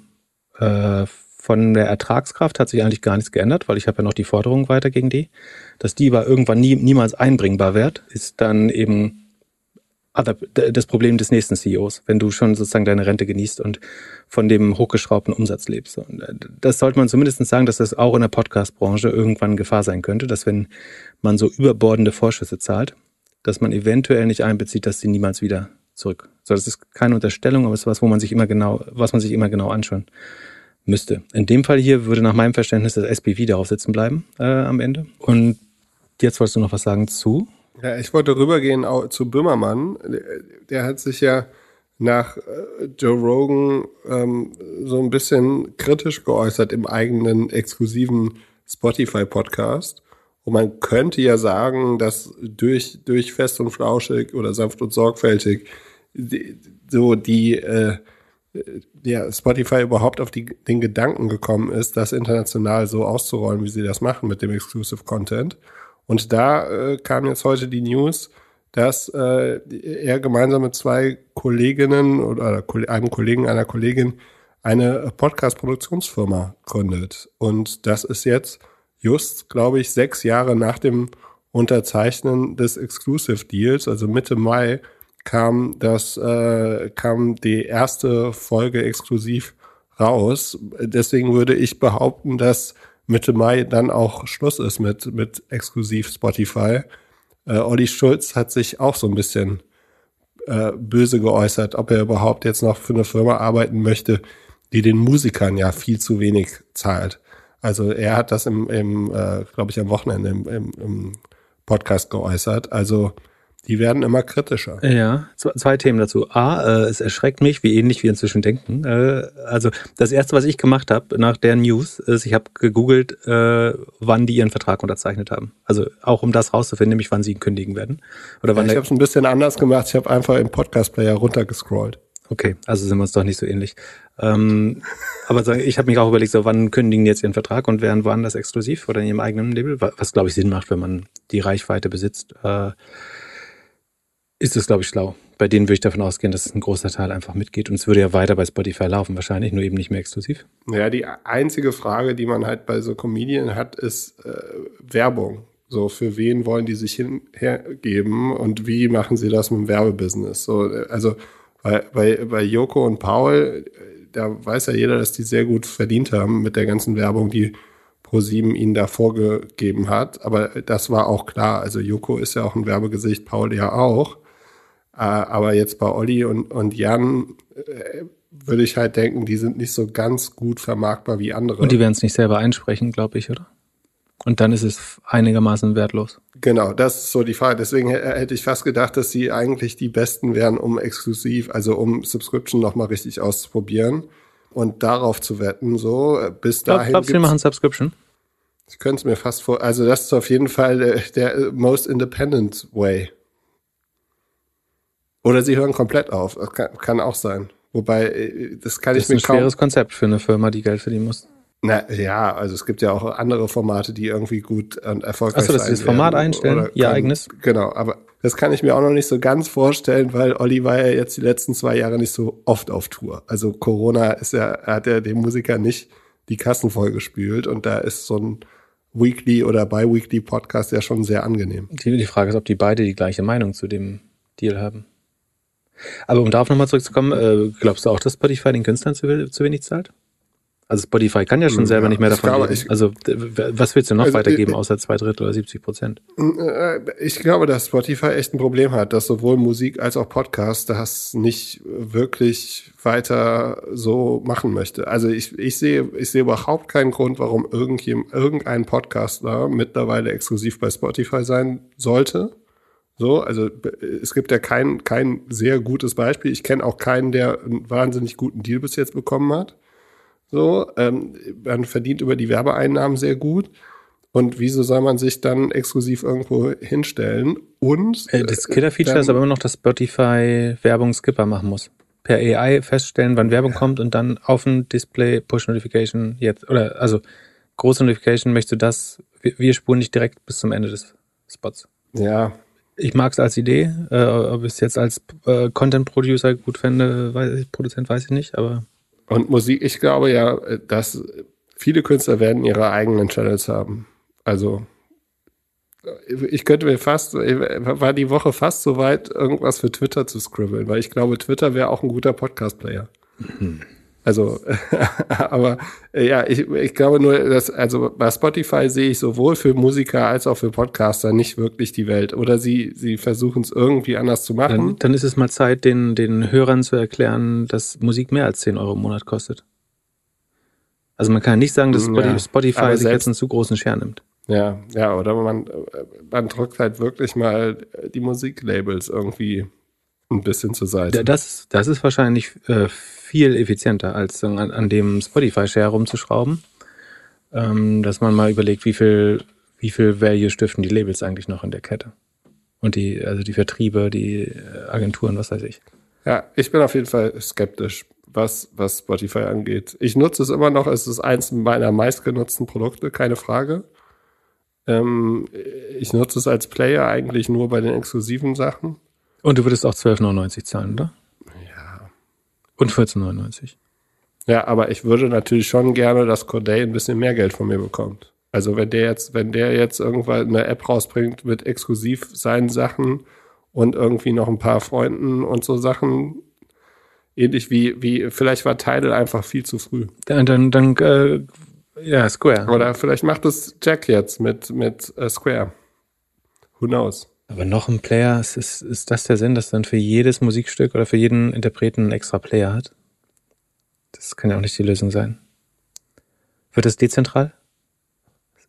Speaker 1: äh, von der Ertragskraft hat sich eigentlich gar nichts geändert, weil ich habe ja noch die Forderungen weiter gegen die. Dass die aber irgendwann nie, niemals einbringbar wird, ist dann eben das Problem des nächsten CEOs, wenn du schon sozusagen deine Rente genießt und von dem hochgeschraubten Umsatz lebst. Und das sollte man zumindest sagen, dass das auch in der Podcast-Branche irgendwann Gefahr sein könnte, dass wenn man so überbordende Vorschüsse zahlt, dass man eventuell nicht einbezieht, dass sie niemals wieder zurück. So, das ist keine Unterstellung, aber es ist was, wo man sich immer genau, was man sich immer genau anschauen müsste. In dem Fall hier würde nach meinem Verständnis das SPV darauf sitzen bleiben äh, am Ende. Und jetzt wolltest du noch was sagen zu?
Speaker 2: Ja, ich wollte rübergehen zu Böhmermann. Der hat sich ja nach äh, Joe Rogan ähm, so ein bisschen kritisch geäußert im eigenen exklusiven Spotify-Podcast. Und man könnte ja sagen, dass durch, durch fest und flauschig oder sanft und sorgfältig die, so die äh, ja, Spotify überhaupt auf die, den Gedanken gekommen ist, das international so auszurollen, wie sie das machen mit dem Exclusive Content. Und da äh, kam jetzt heute die News, dass äh, er gemeinsam mit zwei Kolleginnen oder einem Kollegen, einer Kollegin eine Podcast-Produktionsfirma gründet. Und das ist jetzt just, glaube ich, sechs Jahre nach dem Unterzeichnen des Exclusive Deals, also Mitte Mai, kam das, äh, kam die erste Folge exklusiv raus. Deswegen würde ich behaupten, dass Mitte Mai dann auch Schluss ist mit, mit exklusiv Spotify. Äh, Olli Schulz hat sich auch so ein bisschen äh, böse geäußert, ob er überhaupt jetzt noch für eine Firma arbeiten möchte, die den Musikern ja viel zu wenig zahlt. Also er hat das im, im äh, glaube ich, am Wochenende im, im, im Podcast geäußert. Also die werden immer kritischer.
Speaker 1: Ja, zwei Themen dazu. A, äh, es erschreckt mich, wie ähnlich wir inzwischen denken. Äh, also das Erste, was ich gemacht habe nach der News, ist, ich habe gegoogelt, äh, wann die ihren Vertrag unterzeichnet haben. Also auch um das rauszufinden, nämlich wann sie ihn kündigen werden.
Speaker 2: Oder wann ja, ich habe es ein bisschen anders gemacht. Ich habe einfach im Podcast-Player runtergescrollt.
Speaker 1: Okay, also sind wir uns doch nicht so ähnlich. Ähm, aber ich habe mich auch überlegt, so wann kündigen die jetzt ihren Vertrag und werden woanders exklusiv oder in ihrem eigenen Label, was glaube ich Sinn macht, wenn man die Reichweite besitzt. Äh, ist es, glaube ich, schlau. Bei denen würde ich davon ausgehen, dass ein großer Teil einfach mitgeht und es würde ja weiter bei Spotify laufen, wahrscheinlich, nur eben nicht mehr exklusiv.
Speaker 2: Ja, die einzige Frage, die man halt bei so Comedien hat, ist äh, Werbung. So, für wen wollen die sich hergeben und wie machen sie das mit dem Werbebusiness? So, also bei, bei, bei Joko und Paul, da weiß ja jeder, dass die sehr gut verdient haben mit der ganzen Werbung, die ProSieben ihnen da vorgegeben hat. Aber das war auch klar. Also Joko ist ja auch ein Werbegesicht, Paul ja auch. Äh, aber jetzt bei Olli und, und Jan äh, würde ich halt denken, die sind nicht so ganz gut vermarktbar wie andere.
Speaker 1: Und die werden es nicht selber einsprechen, glaube ich, oder? Und dann ist es einigermaßen wertlos.
Speaker 2: Genau, das ist so die Frage. Deswegen hätte ich fast gedacht, dass sie eigentlich die besten wären, um exklusiv, also um Subscription nochmal richtig auszuprobieren und darauf zu wetten. So, bis dahin.
Speaker 1: Glaubst du, wir machen Subscription?
Speaker 2: Ich könnte es mir fast vor. Also, das ist auf jeden Fall der, der most independent way. Oder sie hören komplett auf. Das kann, kann auch sein. Wobei, äh, das kann
Speaker 1: das
Speaker 2: ich mir kaum.
Speaker 1: Das ist ein schweres Konzept für eine Firma, die Geld verdienen muss.
Speaker 2: Na ja, also es gibt ja auch andere Formate, die irgendwie gut und erfolgreich
Speaker 1: sind. Achso, dass sie das Format einstellen, ihr
Speaker 2: können,
Speaker 1: eigenes?
Speaker 2: Genau, aber das kann ich mir auch noch nicht so ganz vorstellen, weil Olli war ja jetzt die letzten zwei Jahre nicht so oft auf Tour. Also Corona ist ja, hat ja dem Musiker nicht die Kassen vollgespült und da ist so ein Weekly oder Bi-Weekly Podcast ja schon sehr angenehm.
Speaker 1: Die, die Frage ist, ob die beide die gleiche Meinung zu dem Deal haben. Aber um darauf nochmal zurückzukommen, äh, glaubst du auch, dass Spotify den Künstlern zu, zu wenig zahlt? Also Spotify kann ja schon selber ja, nicht mehr davon glaube, ich, Also was willst du noch also, weitergeben, außer zwei Drittel oder 70 Prozent?
Speaker 2: Äh, ich glaube, dass Spotify echt ein Problem hat, dass sowohl Musik als auch Podcast das nicht wirklich weiter so machen möchte. Also ich, ich sehe ich sehe überhaupt keinen Grund, warum irgendjemand, irgendein Podcaster mittlerweile exklusiv bei Spotify sein sollte. So, also es gibt ja kein, kein sehr gutes Beispiel. Ich kenne auch keinen, der einen wahnsinnig guten Deal bis jetzt bekommen hat. So, ähm, man verdient über die Werbeeinnahmen sehr gut. Und wieso soll man sich dann exklusiv irgendwo hinstellen? Und
Speaker 1: äh, das Killer-Feature ist aber immer noch, dass Spotify Werbung Skipper machen muss. Per AI feststellen, wann Werbung ja. kommt und dann auf dem Display Push Notification jetzt oder also große Notification möchtest du das, wir spulen nicht direkt bis zum Ende des Spots.
Speaker 2: Ja.
Speaker 1: Ich mag es als Idee, äh, ob ich es jetzt als äh, Content Producer gut fände, weiß ich, Produzent weiß ich nicht, aber
Speaker 2: und Musik, ich glaube ja, dass viele Künstler werden ihre eigenen Channels haben. Also ich könnte mir fast, war die Woche fast so weit, irgendwas für Twitter zu scribbeln, weil ich glaube, Twitter wäre auch ein guter Podcast-Player. Mhm. Also, [laughs] aber ja, ich, ich glaube nur, dass, also bei Spotify sehe ich sowohl für Musiker als auch für Podcaster nicht wirklich die Welt. Oder sie, sie versuchen es irgendwie anders zu machen.
Speaker 1: Dann, dann ist es mal Zeit, den, den Hörern zu erklären, dass Musik mehr als 10 Euro im Monat kostet. Also man kann nicht sagen, dass ja, Spotify sich jetzt einen zu großen Share nimmt.
Speaker 2: Ja, ja, oder man, man drückt halt wirklich mal die Musiklabels irgendwie ein bisschen zur Seite.
Speaker 1: Das, das ist wahrscheinlich äh, viel effizienter, als an, an dem Spotify-Share rumzuschrauben. Ähm, dass man mal überlegt, wie viel, wie viel Value stiften die Labels eigentlich noch in der Kette. Und die, also die Vertriebe, die äh, Agenturen, was weiß ich.
Speaker 2: Ja, ich bin auf jeden Fall skeptisch, was, was Spotify angeht. Ich nutze es immer noch, es ist eins meiner meistgenutzten Produkte, keine Frage. Ähm, ich nutze es als Player eigentlich nur bei den exklusiven Sachen.
Speaker 1: Und du würdest auch 12,99 zahlen, oder? Und 14,99.
Speaker 2: Ja, aber ich würde natürlich schon gerne, dass Corday ein bisschen mehr Geld von mir bekommt. Also wenn der jetzt, wenn der jetzt irgendwann eine App rausbringt mit exklusiv seinen Sachen und irgendwie noch ein paar Freunden und so Sachen, ähnlich wie, wie vielleicht war Tidal einfach viel zu früh.
Speaker 1: Dann, dann, dann äh, ja, Square.
Speaker 2: Oder vielleicht macht es Jack jetzt mit, mit äh, Square. Who knows?
Speaker 1: Aber noch ein Player, ist, ist, ist das der Sinn, dass dann für jedes Musikstück oder für jeden Interpreten einen extra Player hat? Das kann ja auch nicht die Lösung sein. Wird das dezentral?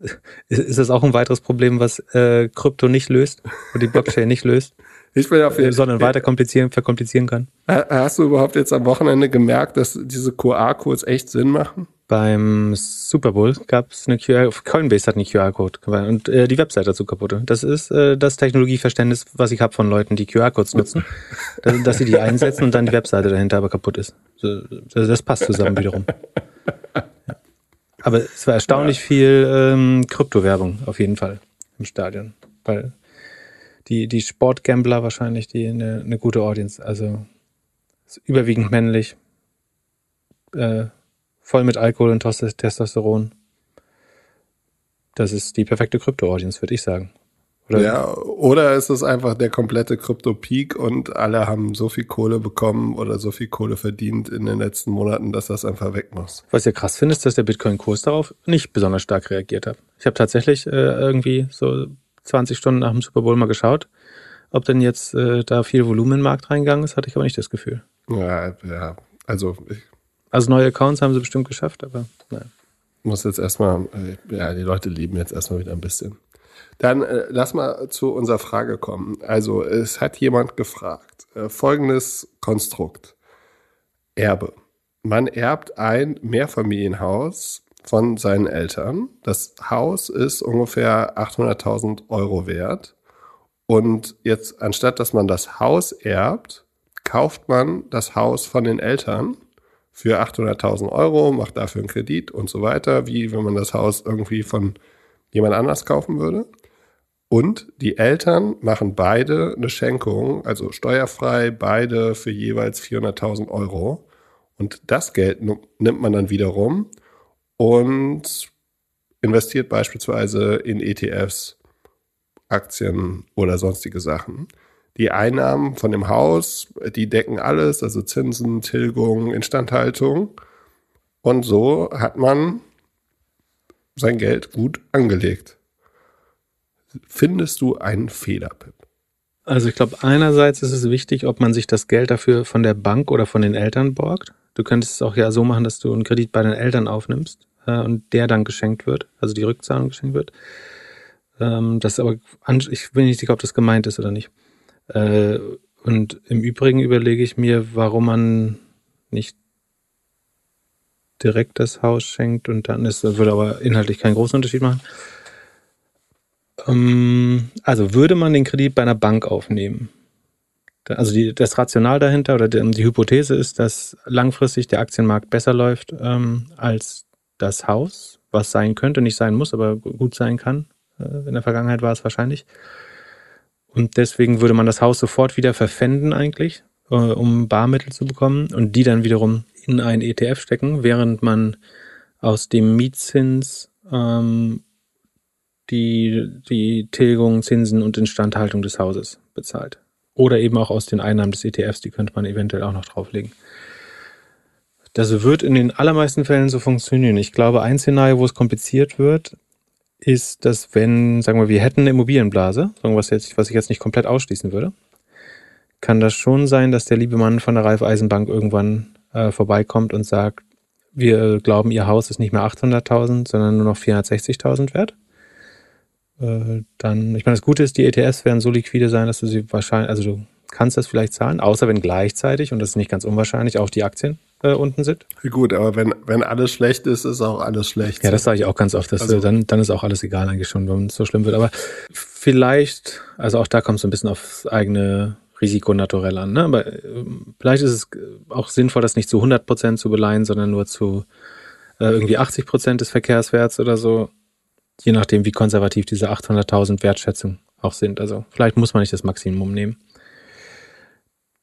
Speaker 1: [laughs] Ist das auch ein weiteres Problem, was äh, Krypto nicht löst und die Blockchain nicht löst?
Speaker 2: Ich bin auf jeden
Speaker 1: sondern weiter komplizieren, verkomplizieren kann.
Speaker 2: Hast du überhaupt jetzt am Wochenende gemerkt, dass diese QR-Codes echt Sinn machen?
Speaker 1: Beim Super Bowl gab es eine QR, Coinbase hat einen QR-Code und äh, die Website dazu kaputt. Das ist äh, das Technologieverständnis, was ich habe von Leuten, die QR-Codes nutzen, [laughs] dass, dass, sie die einsetzen und dann die Webseite dahinter aber kaputt ist. Das, das passt zusammen wiederum. [laughs] Aber es war erstaunlich ja. viel ähm, Kryptowerbung auf jeden Fall im Stadion, weil die die Sportgambler wahrscheinlich die eine, eine gute Audience, also überwiegend männlich. Äh, voll mit Alkohol und Testosteron. Das ist die perfekte Krypto-Audience, würde ich sagen.
Speaker 2: Oder? Ja, oder ist es einfach der komplette Krypto-Peak und alle haben so viel Kohle bekommen oder so viel Kohle verdient in den letzten Monaten, dass das einfach weg muss.
Speaker 1: Was ich krass finde, ist, dass der Bitcoin-Kurs darauf nicht besonders stark reagiert hat. Ich habe tatsächlich äh, irgendwie so 20 Stunden nach dem Super Bowl mal geschaut. Ob denn jetzt äh, da viel Volumen in den Markt reingegangen ist, hatte ich aber nicht das Gefühl.
Speaker 2: Ja, ja. Also
Speaker 1: also neue Accounts haben sie bestimmt geschafft, aber naja.
Speaker 2: muss jetzt erstmal, äh, ja, die Leute lieben jetzt erstmal wieder ein bisschen. Dann äh, lass mal zu unserer Frage kommen. Also, es hat jemand gefragt. Äh, folgendes Konstrukt. Erbe. Man erbt ein Mehrfamilienhaus von seinen Eltern. Das Haus ist ungefähr 800.000 Euro wert. Und jetzt, anstatt dass man das Haus erbt, kauft man das Haus von den Eltern für 800.000 Euro, macht dafür einen Kredit und so weiter, wie wenn man das Haus irgendwie von jemand anders kaufen würde. Und die Eltern machen beide eine Schenkung, also steuerfrei, beide für jeweils 400.000 Euro. Und das Geld nimmt man dann wiederum und investiert beispielsweise in ETFs, Aktien oder sonstige Sachen. Die Einnahmen von dem Haus, die decken alles, also Zinsen, Tilgung, Instandhaltung. Und so hat man sein Geld gut angelegt. Findest du einen Fehler, Pip?
Speaker 1: Also ich glaube, einerseits ist es wichtig, ob man sich das Geld dafür von der Bank oder von den Eltern borgt. Du könntest es auch ja so machen, dass du einen Kredit bei den Eltern aufnimmst äh, und der dann geschenkt wird, also die Rückzahlung geschenkt wird. Ähm, das aber, ich bin nicht sicher, ob das gemeint ist oder nicht. Äh, und im Übrigen überlege ich mir, warum man nicht direkt das Haus schenkt und dann ist, würde aber inhaltlich keinen großen Unterschied machen. Ähm, also würde man den Kredit bei einer Bank aufnehmen, also die, das Rational dahinter oder die, die, Hypothese ist, dass langfristig der Aktienmarkt besser läuft ähm, als das Haus, was sein könnte, nicht sein muss, aber gut sein kann. Äh, in der Vergangenheit war es wahrscheinlich. Und deswegen würde man das Haus sofort wieder verpfänden eigentlich, äh, um Barmittel zu bekommen und die dann wiederum in ein ETF stecken, während man aus dem Mietzins ähm, die, die Tilgung, Zinsen und Instandhaltung des Hauses bezahlt. Oder eben auch aus den Einnahmen des ETFs, die könnte man eventuell auch noch drauflegen. Das wird in den allermeisten Fällen so funktionieren. Ich glaube, ein Szenario, wo es kompliziert wird, ist, dass wenn, sagen wir, wir hätten eine Immobilienblase, was, jetzt, was ich jetzt nicht komplett ausschließen würde, kann das schon sein, dass der liebe Mann von der Raiffeisenbank irgendwann äh, vorbeikommt und sagt, wir glauben, ihr Haus ist nicht mehr 800.000, sondern nur noch 460.000 wert. Äh, dann, ich meine, das Gute ist, die ETFs werden so liquide sein, dass du sie wahrscheinlich, also du kannst das vielleicht zahlen, außer wenn gleichzeitig, und das ist nicht ganz unwahrscheinlich, auch die Aktien äh, unten sind.
Speaker 2: Gut, aber wenn, wenn alles schlecht ist, ist auch alles schlecht.
Speaker 1: Ja, das sage ich auch ganz oft. Dass, also, dann, dann ist auch alles egal eigentlich schon, wenn es so schlimm wird. Aber vielleicht, also auch da kommt es ein bisschen aufs eigene Risiko naturell an. Ne? Aber äh, vielleicht ist es auch sinnvoll, das nicht zu 100 Prozent zu beleihen, sondern nur zu äh, irgendwie 80 Prozent des Verkehrswerts oder so. Je nachdem, wie konservativ diese 800.000 Wertschätzung auch sind. Also vielleicht muss man nicht das Maximum nehmen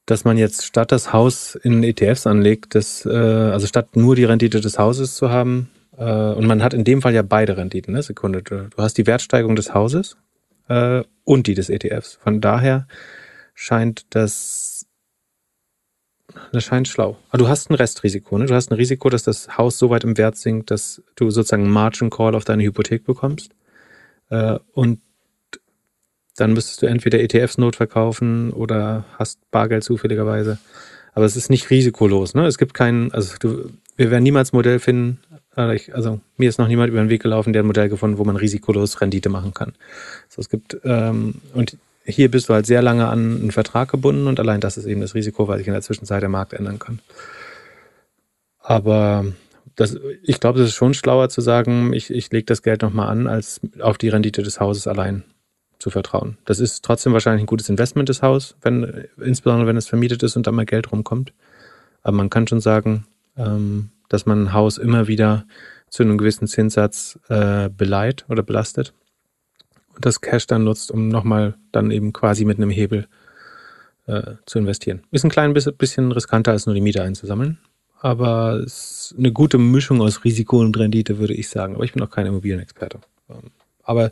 Speaker 1: dass man jetzt statt das Haus in ETFs anlegt, das, äh, also statt nur die Rendite des Hauses zu haben, äh, und man hat in dem Fall ja beide Renditen, ne? Sekunde. Du, du hast die Wertsteigerung des Hauses äh, und die des ETFs. Von daher scheint das, das scheint schlau. Aber du hast ein Restrisiko, ne? Du hast ein Risiko, dass das Haus so weit im Wert sinkt, dass du sozusagen Margin Call auf deine Hypothek bekommst. Äh, und dann müsstest du entweder ETFs notverkaufen oder hast Bargeld zufälligerweise. Aber es ist nicht risikolos. Ne? Es gibt keinen, also du, wir werden niemals ein Modell finden, also mir ist noch niemand über den Weg gelaufen, der ein Modell gefunden, wo man risikolos Rendite machen kann. Also es gibt, ähm, und hier bist du halt sehr lange an einen Vertrag gebunden und allein das ist eben das Risiko, weil sich in der Zwischenzeit der Markt ändern kann. Aber das, ich glaube, es ist schon schlauer zu sagen, ich, ich lege das Geld nochmal an, als auf die Rendite des Hauses allein zu vertrauen. Das ist trotzdem wahrscheinlich ein gutes Investment, das Haus, wenn, insbesondere wenn es vermietet ist und da mal Geld rumkommt. Aber man kann schon sagen, ähm, dass man ein Haus immer wieder zu einem gewissen Zinssatz äh, beleiht oder belastet und das Cash dann nutzt, um nochmal dann eben quasi mit einem Hebel äh, zu investieren. Ist ein klein bisschen riskanter, als nur die Miete einzusammeln, aber es ist eine gute Mischung aus Risiko und Rendite, würde ich sagen. Aber ich bin auch kein Immobilienexperte. Aber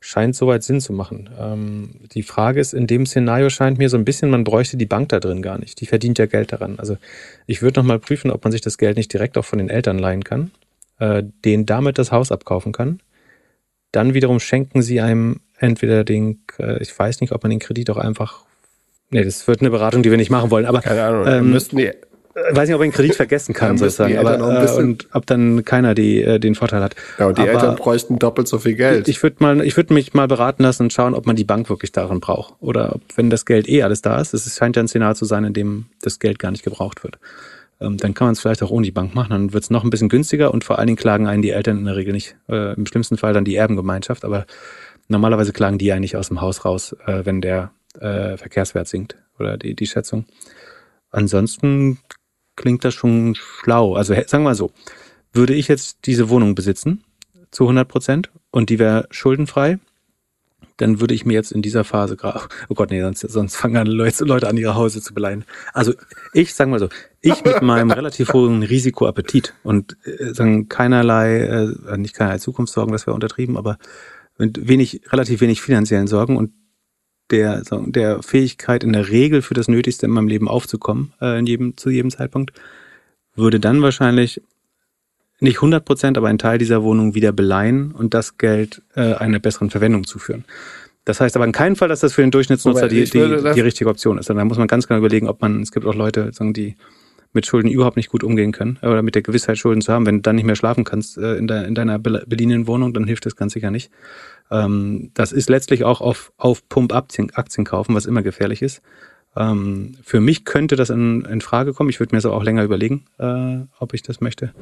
Speaker 1: scheint soweit Sinn zu machen. Ähm, die Frage ist, in dem Szenario scheint mir so ein bisschen, man bräuchte die Bank da drin gar nicht. Die verdient ja Geld daran. Also ich würde nochmal prüfen, ob man sich das Geld nicht direkt auch von den Eltern leihen kann, äh, denen damit das Haus abkaufen kann. Dann wiederum schenken sie einem entweder den, äh, ich weiß nicht, ob man den Kredit auch einfach, nee, das wird eine Beratung, die wir nicht machen wollen, aber
Speaker 2: keine Ahnung, ähm, müssten die
Speaker 1: ich weiß nicht, ob er einen Kredit vergessen kann, sozusagen. Aber, äh, und ob dann keiner die, äh, den Vorteil hat.
Speaker 2: Ja, und die aber Eltern bräuchten doppelt so viel Geld.
Speaker 1: Ich würde mal, ich würde mich mal beraten lassen und schauen, ob man die Bank wirklich darin braucht. Oder ob, wenn das Geld eh alles da ist, es scheint ja ein Szenario zu sein, in dem das Geld gar nicht gebraucht wird. Ähm, dann kann man es vielleicht auch ohne die Bank machen. Dann wird es noch ein bisschen günstiger und vor allen Dingen klagen einen die Eltern in der Regel nicht. Äh, Im schlimmsten Fall dann die Erbengemeinschaft, aber normalerweise klagen die eigentlich aus dem Haus raus, äh, wenn der äh, Verkehrswert sinkt oder die, die Schätzung. Ansonsten klingt das schon schlau. Also sagen wir mal so, würde ich jetzt diese Wohnung besitzen zu 100 Prozent und die wäre schuldenfrei, dann würde ich mir jetzt in dieser Phase gerade, [laughs] oh Gott, nee, sonst, sonst fangen Leute, Leute an, ihre Hause zu beleihen. Also ich, sagen wir so, ich mit [laughs] meinem relativ hohen Risikoappetit und äh, sagen keinerlei, äh, nicht keinerlei Zukunftssorgen, das wäre untertrieben, aber mit wenig, relativ wenig finanziellen Sorgen und der, der Fähigkeit in der Regel für das Nötigste in meinem Leben aufzukommen, äh, in jedem, zu jedem Zeitpunkt, würde dann wahrscheinlich nicht 100 Prozent, aber einen Teil dieser Wohnung wieder beleihen und das Geld äh, einer besseren Verwendung zuführen. Das heißt aber in keinem Fall, dass das für den Durchschnittsnutzer die, die, die richtige Option ist. Und da muss man ganz genau überlegen, ob man, es gibt auch Leute, die mit Schulden überhaupt nicht gut umgehen können oder mit der Gewissheit, Schulden zu haben. Wenn du dann nicht mehr schlafen kannst äh, in, de, in deiner Berliner Wohnung, dann hilft das ganz sicher nicht. Ähm, das ist letztlich auch auf, auf Pump Aktien, Aktien kaufen, was immer gefährlich ist. Ähm, für mich könnte das in, in Frage kommen. Ich würde mir so auch länger überlegen, äh, ob ich das möchte.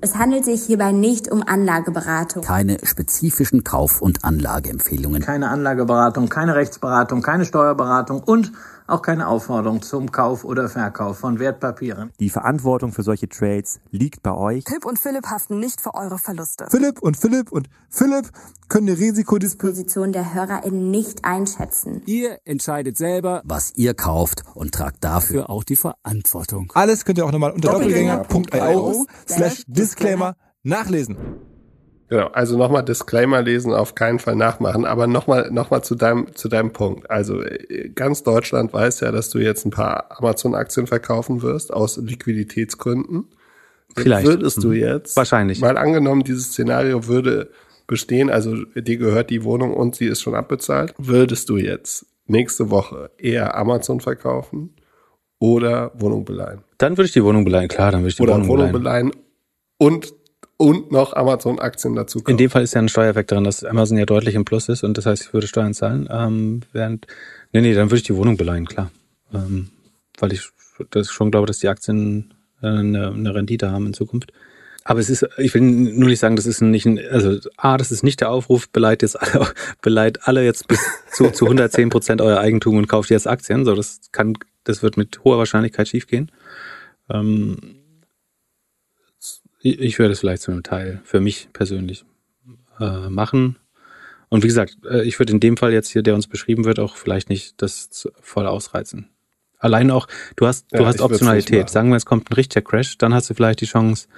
Speaker 3: Es handelt sich hierbei nicht um Anlageberatung.
Speaker 4: Keine spezifischen Kauf- und Anlageempfehlungen.
Speaker 5: Keine Anlageberatung, keine Rechtsberatung, keine Steuerberatung und auch keine Aufforderung zum Kauf oder Verkauf von Wertpapieren.
Speaker 6: Die Verantwortung für solche Trades liegt bei euch.
Speaker 7: Philipp und Philipp haften nicht für eure Verluste.
Speaker 8: Philipp und Philipp und Philipp können die
Speaker 3: Risikodisposition der HörerInnen nicht einschätzen.
Speaker 9: Ihr entscheidet selber,
Speaker 4: was ihr kauft und tragt dafür
Speaker 9: auch die Verantwortung.
Speaker 8: Alles könnt ihr auch nochmal unter doppelgänger.io slash Disclaimer nachlesen.
Speaker 2: Genau, also nochmal Disclaimer lesen, auf keinen Fall nachmachen. Aber nochmal noch mal zu, deinem, zu deinem Punkt. Also äh, ganz Deutschland weiß ja, dass du jetzt ein paar Amazon-Aktien verkaufen wirst aus Liquiditätsgründen.
Speaker 1: Vielleicht.
Speaker 2: Würdest du mhm. jetzt,
Speaker 1: wahrscheinlich.
Speaker 2: Mal angenommen, dieses Szenario würde bestehen, also dir gehört die Wohnung und sie ist schon abbezahlt, würdest du jetzt nächste Woche eher Amazon verkaufen oder Wohnung beleihen?
Speaker 1: Dann würde ich die Wohnung beleihen, klar, dann würde ich die
Speaker 2: oder
Speaker 1: Wohnung,
Speaker 2: Wohnung beleihen. beleihen und und noch Amazon-Aktien dazu
Speaker 1: kaufen. In dem Fall ist ja ein Steuereffekt darin, dass Amazon ja deutlich im Plus ist und das heißt, ich würde Steuern zahlen. Ähm, während, nee, nee, dann würde ich die Wohnung beleihen, klar. Ähm, weil ich das schon glaube, dass die Aktien äh, eine, eine Rendite haben in Zukunft. Aber es ist, ich will nur nicht sagen, das ist nicht ein, also A, das ist nicht der Aufruf, beleiht jetzt alle, [laughs] beleiht alle jetzt bis zu, zu 110 Prozent euer Eigentum und kauft jetzt Aktien. So, das kann, das wird mit hoher Wahrscheinlichkeit schiefgehen. Ähm, ich werde es vielleicht zu einem Teil für mich persönlich äh, machen. Und wie gesagt, äh, ich würde in dem Fall jetzt hier, der uns beschrieben wird, auch vielleicht nicht das voll ausreizen. Allein auch, du hast, ja, du hast Optionalität. Sagen wir, es kommt ein richtiger Crash, dann hast du vielleicht die Chance,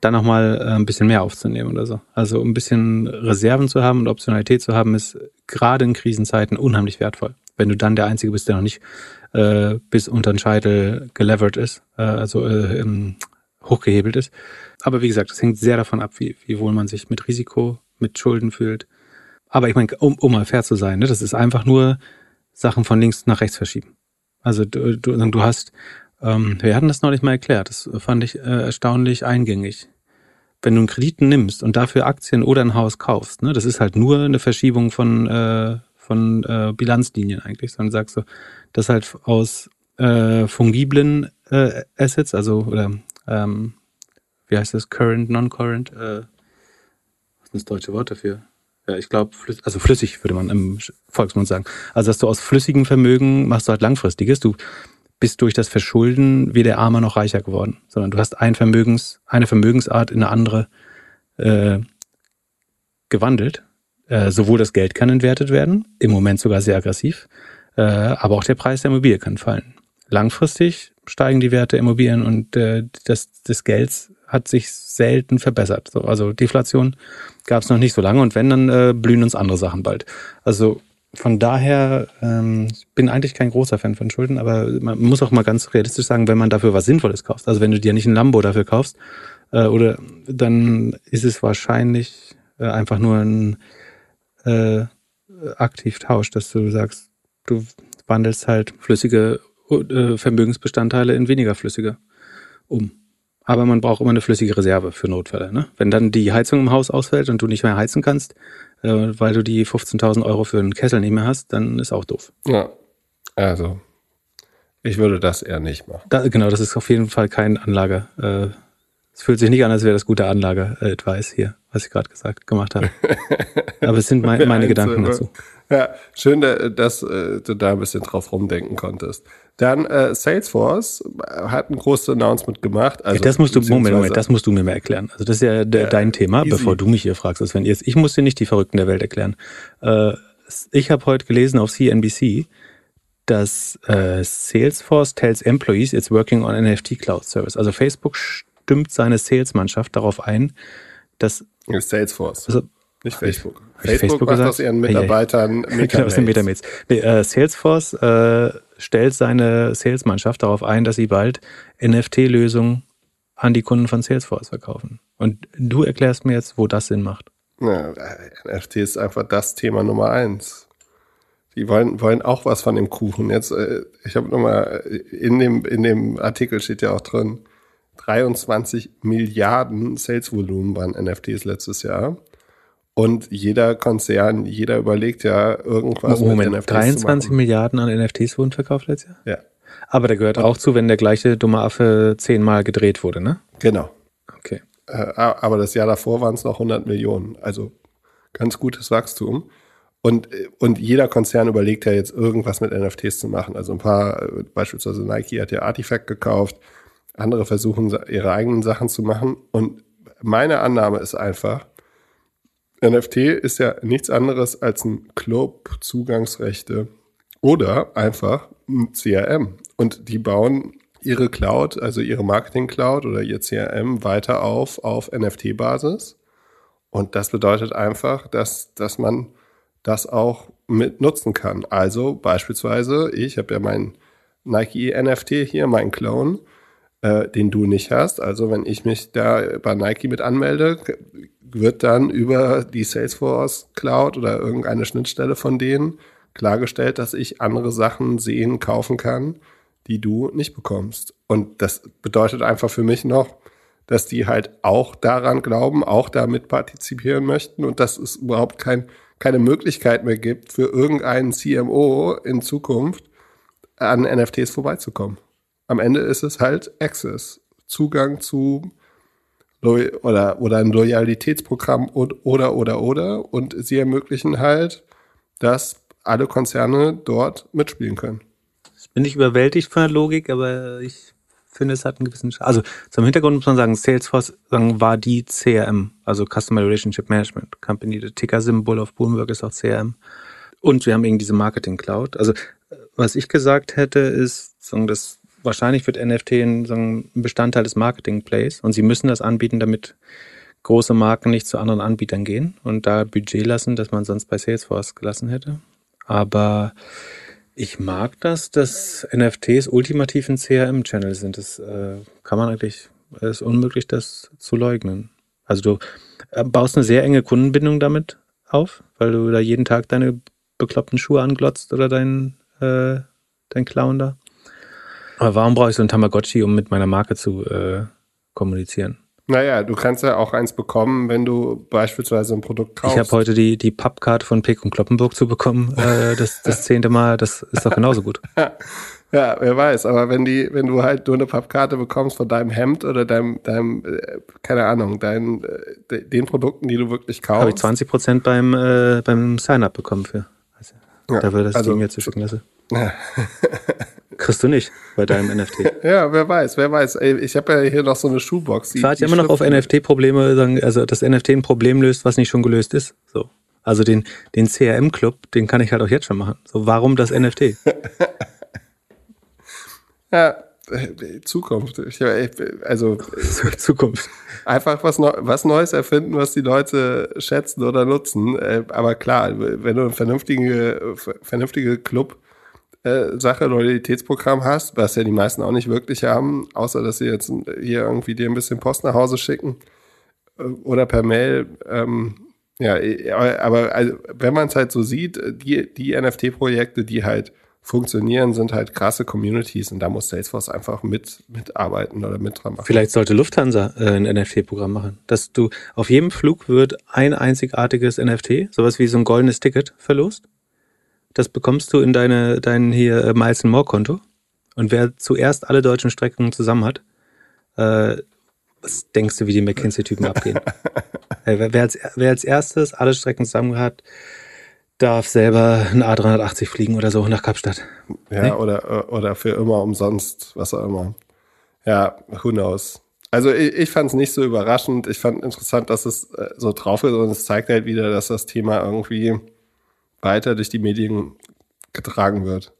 Speaker 1: dann nochmal äh, ein bisschen mehr aufzunehmen oder so. Also ein bisschen Reserven zu haben und Optionalität zu haben, ist gerade in Krisenzeiten unheimlich wertvoll. Wenn du dann der Einzige bist, der noch nicht äh, bis unter den Scheitel gelevert ist, äh, also äh, hochgehebelt ist, aber wie gesagt, es hängt sehr davon ab, wie, wie wohl man sich mit Risiko, mit Schulden fühlt. Aber ich meine, um, um mal fair zu sein, ne, das ist einfach nur Sachen von links nach rechts verschieben. Also du, du, du hast, ähm, wir hatten das neulich mal erklärt, das fand ich äh, erstaunlich eingängig. Wenn du einen Kredit nimmst und dafür Aktien oder ein Haus kaufst, ne, das ist halt nur eine Verschiebung von, äh, von äh, Bilanzlinien eigentlich, sondern sagst du, das halt aus äh, fungiblen äh, Assets, also oder ähm, wie heißt das, current, non-current, äh, was ist das deutsche Wort dafür? Ja, ich glaube, also flüssig würde man im Volksmund sagen. Also, dass du aus flüssigem Vermögen machst du halt langfristiges. Du bist durch das Verschulden weder armer noch reicher geworden, sondern du hast ein Vermögens, eine Vermögensart in eine andere äh, gewandelt. Äh, sowohl das Geld kann entwertet werden, im Moment sogar sehr aggressiv, äh, aber auch der Preis der Immobilie kann fallen. Langfristig steigen die Werte der Immobilien und äh, das, des Gelds hat sich selten verbessert. So, also Deflation gab es noch nicht so lange und wenn, dann äh, blühen uns andere Sachen bald. Also von daher, ähm, bin eigentlich kein großer Fan von Schulden, aber man muss auch mal ganz realistisch sagen, wenn man dafür was Sinnvolles kauft, also wenn du dir nicht ein Lambo dafür kaufst, äh, oder dann ist es wahrscheinlich äh, einfach nur ein äh, Aktivtausch, dass du sagst, du wandelst halt flüssige Vermögensbestandteile in weniger flüssige um. Aber man braucht immer eine flüssige Reserve für Notfälle. Ne? Wenn dann die Heizung im Haus ausfällt und du nicht mehr heizen kannst, äh, weil du die 15.000 Euro für einen Kessel nicht mehr hast, dann ist auch doof.
Speaker 2: Ja, also ich würde das eher nicht machen.
Speaker 1: Da, genau, das ist auf jeden Fall kein Anlage. Äh, es fühlt sich nicht an, als wäre das gute Anlage-Advice hier, was ich gerade gesagt gemacht habe. [laughs] Aber es sind mein, meine Gedanken dazu.
Speaker 2: Ja, schön, dass äh, du da ein bisschen drauf rumdenken konntest. Dann äh, Salesforce hat ein großes Announcement gemacht.
Speaker 1: Also, das musst du, Moment, Moment, das musst du mir mal erklären. Also das ist ja, ja dein Thema, easy. bevor du mich hier fragst. Also wenn ihr, ich muss dir nicht die Verrückten der Welt erklären. Äh, ich habe heute gelesen auf CNBC, dass äh, Salesforce tells employees it's working on NFT Cloud Service. Also Facebook stimmt seine Salesmannschaft darauf ein, dass
Speaker 2: Salesforce.
Speaker 1: Also,
Speaker 2: nicht Facebook.
Speaker 1: Facebook, Facebook macht gesagt?
Speaker 2: aus ihren Mitarbeitern
Speaker 1: hey, [laughs] hey. genau, das sind Metamails. Nee, äh, Salesforce äh, stellt seine Salesmannschaft darauf ein, dass sie bald NFT-Lösungen an die Kunden von Salesforce verkaufen. Und du erklärst mir jetzt, wo das Sinn macht.
Speaker 2: Ja, NFT ist einfach das Thema Nummer eins. Die wollen, wollen auch was von dem Kuchen. Jetzt, äh, ich habe nochmal, in dem, in dem Artikel steht ja auch drin, 23 Milliarden Sales-Volumen waren NFTs letztes Jahr. Und jeder Konzern, jeder überlegt ja irgendwas
Speaker 1: Moment, mit NFTs 23 Milliarden an NFTs wurden verkauft letztes Jahr?
Speaker 2: Ja.
Speaker 1: Aber der gehört auch zu, wenn der gleiche dumme Affe zehnmal gedreht wurde, ne?
Speaker 2: Genau.
Speaker 1: Okay.
Speaker 2: Äh, aber das Jahr davor waren es noch 100 Millionen. Also ganz gutes Wachstum. Und, und jeder Konzern überlegt ja jetzt irgendwas mit NFTs zu machen. Also ein paar, beispielsweise Nike hat ja Artifact gekauft, andere versuchen ihre eigenen Sachen zu machen. Und meine Annahme ist einfach, NFT ist ja nichts anderes als ein Club, Zugangsrechte oder einfach ein CRM. Und die bauen ihre Cloud, also ihre Marketing Cloud oder ihr CRM weiter auf auf NFT-Basis. Und das bedeutet einfach, dass, dass man das auch mit nutzen kann. Also beispielsweise, ich habe ja mein Nike NFT hier, mein Clone, äh, den du nicht hast. Also wenn ich mich da bei Nike mit anmelde, wird dann über die Salesforce Cloud oder irgendeine Schnittstelle von denen klargestellt, dass ich andere Sachen sehen, kaufen kann, die du nicht bekommst. Und das bedeutet einfach für mich noch, dass die halt auch daran glauben, auch damit partizipieren möchten und dass es überhaupt kein, keine Möglichkeit mehr gibt, für irgendeinen CMO in Zukunft an NFTs vorbeizukommen. Am Ende ist es halt Access, Zugang zu oder, oder ein Loyalitätsprogramm und, oder, oder, oder. Und sie ermöglichen halt, dass alle Konzerne dort mitspielen können.
Speaker 1: Ich bin nicht überwältigt von der Logik, aber ich finde, es hat einen gewissen, Sch also zum Hintergrund muss man sagen, Salesforce war die CRM, also Customer Relationship Management Company. Der Ticker-Symbol auf Bloomberg ist auch CRM. Und wir haben eben diese Marketing Cloud. Also was ich gesagt hätte, ist, sagen, das wahrscheinlich wird NFT ein, so ein Bestandteil des Marketing-Plays und sie müssen das anbieten, damit große Marken nicht zu anderen Anbietern gehen und da Budget lassen, das man sonst bei Salesforce gelassen hätte. Aber ich mag das, dass NFTs ultimativ ein CRM-Channel sind. Das äh, kann man eigentlich, es ist unmöglich, das zu leugnen. Also du äh, baust eine sehr enge Kundenbindung damit auf, weil du da jeden Tag deine bekloppten Schuhe anglotzt oder dein, äh, dein Clown da. Aber warum brauche ich so ein Tamagotchi, um mit meiner Marke zu äh, kommunizieren?
Speaker 2: Naja, du kannst ja auch eins bekommen, wenn du beispielsweise ein Produkt kaufst.
Speaker 1: Ich habe heute die, die Pappkarte von Pick und Kloppenburg zu bekommen, äh, das, das [laughs] zehnte Mal, das ist doch genauso gut. [laughs]
Speaker 2: ja, wer weiß, aber wenn die, wenn du halt nur eine Pappkarte bekommst von deinem Hemd oder deinem, deinem, äh, keine Ahnung, deinen, äh, den Produkten, die du wirklich kaufst.
Speaker 1: Habe ich 20 Prozent beim, äh, beim Sign-up bekommen für. Also, ja, dafür, dass also, ich mir zuschicken lasse. [laughs] Ja. Kriegst du nicht bei deinem [laughs] NFT.
Speaker 2: Ja, wer weiß, wer weiß. Ich habe ja hier noch so eine Schuhbox.
Speaker 1: Ich warte immer noch auf NFT-Probleme, also dass NFT ein Problem löst, was nicht schon gelöst ist. So. Also den, den CRM-Club, den kann ich halt auch jetzt schon machen. So, warum das NFT? [laughs]
Speaker 2: ja, Zukunft. Ich, also [laughs]
Speaker 1: Zukunft.
Speaker 2: Einfach was, Neu was Neues erfinden, was die Leute schätzen oder nutzen. Äh, aber klar, wenn du einen vernünftige, vernünftige Club äh, Sache, Loyalitätsprogramm hast, was ja die meisten auch nicht wirklich haben, außer dass sie jetzt hier irgendwie dir ein bisschen Post nach Hause schicken äh, oder per Mail. Ähm, ja, aber also, wenn man es halt so sieht, die, die NFT-Projekte, die halt funktionieren, sind halt krasse Communities und da muss Salesforce einfach mit, mitarbeiten oder mit dran machen.
Speaker 1: Vielleicht sollte Lufthansa äh, ein NFT-Programm machen, dass du auf jedem Flug wird ein einzigartiges NFT, sowas wie so ein goldenes Ticket verlost. Das bekommst du in deine, dein hier äh, Miles More Konto. Und wer zuerst alle deutschen Strecken zusammen hat, äh, was denkst du, wie die McKinsey-Typen abgehen? [laughs] wer, wer, als, wer als erstes alle Strecken zusammen hat, darf selber ein A380 fliegen oder so nach Kapstadt.
Speaker 2: Ja, nee? oder, oder für immer umsonst, was auch immer. Ja, who knows. Also ich, ich fand es nicht so überraschend. Ich fand interessant, dass es äh, so drauf ist und es zeigt halt wieder, dass das Thema irgendwie weiter durch die Medien getragen wird.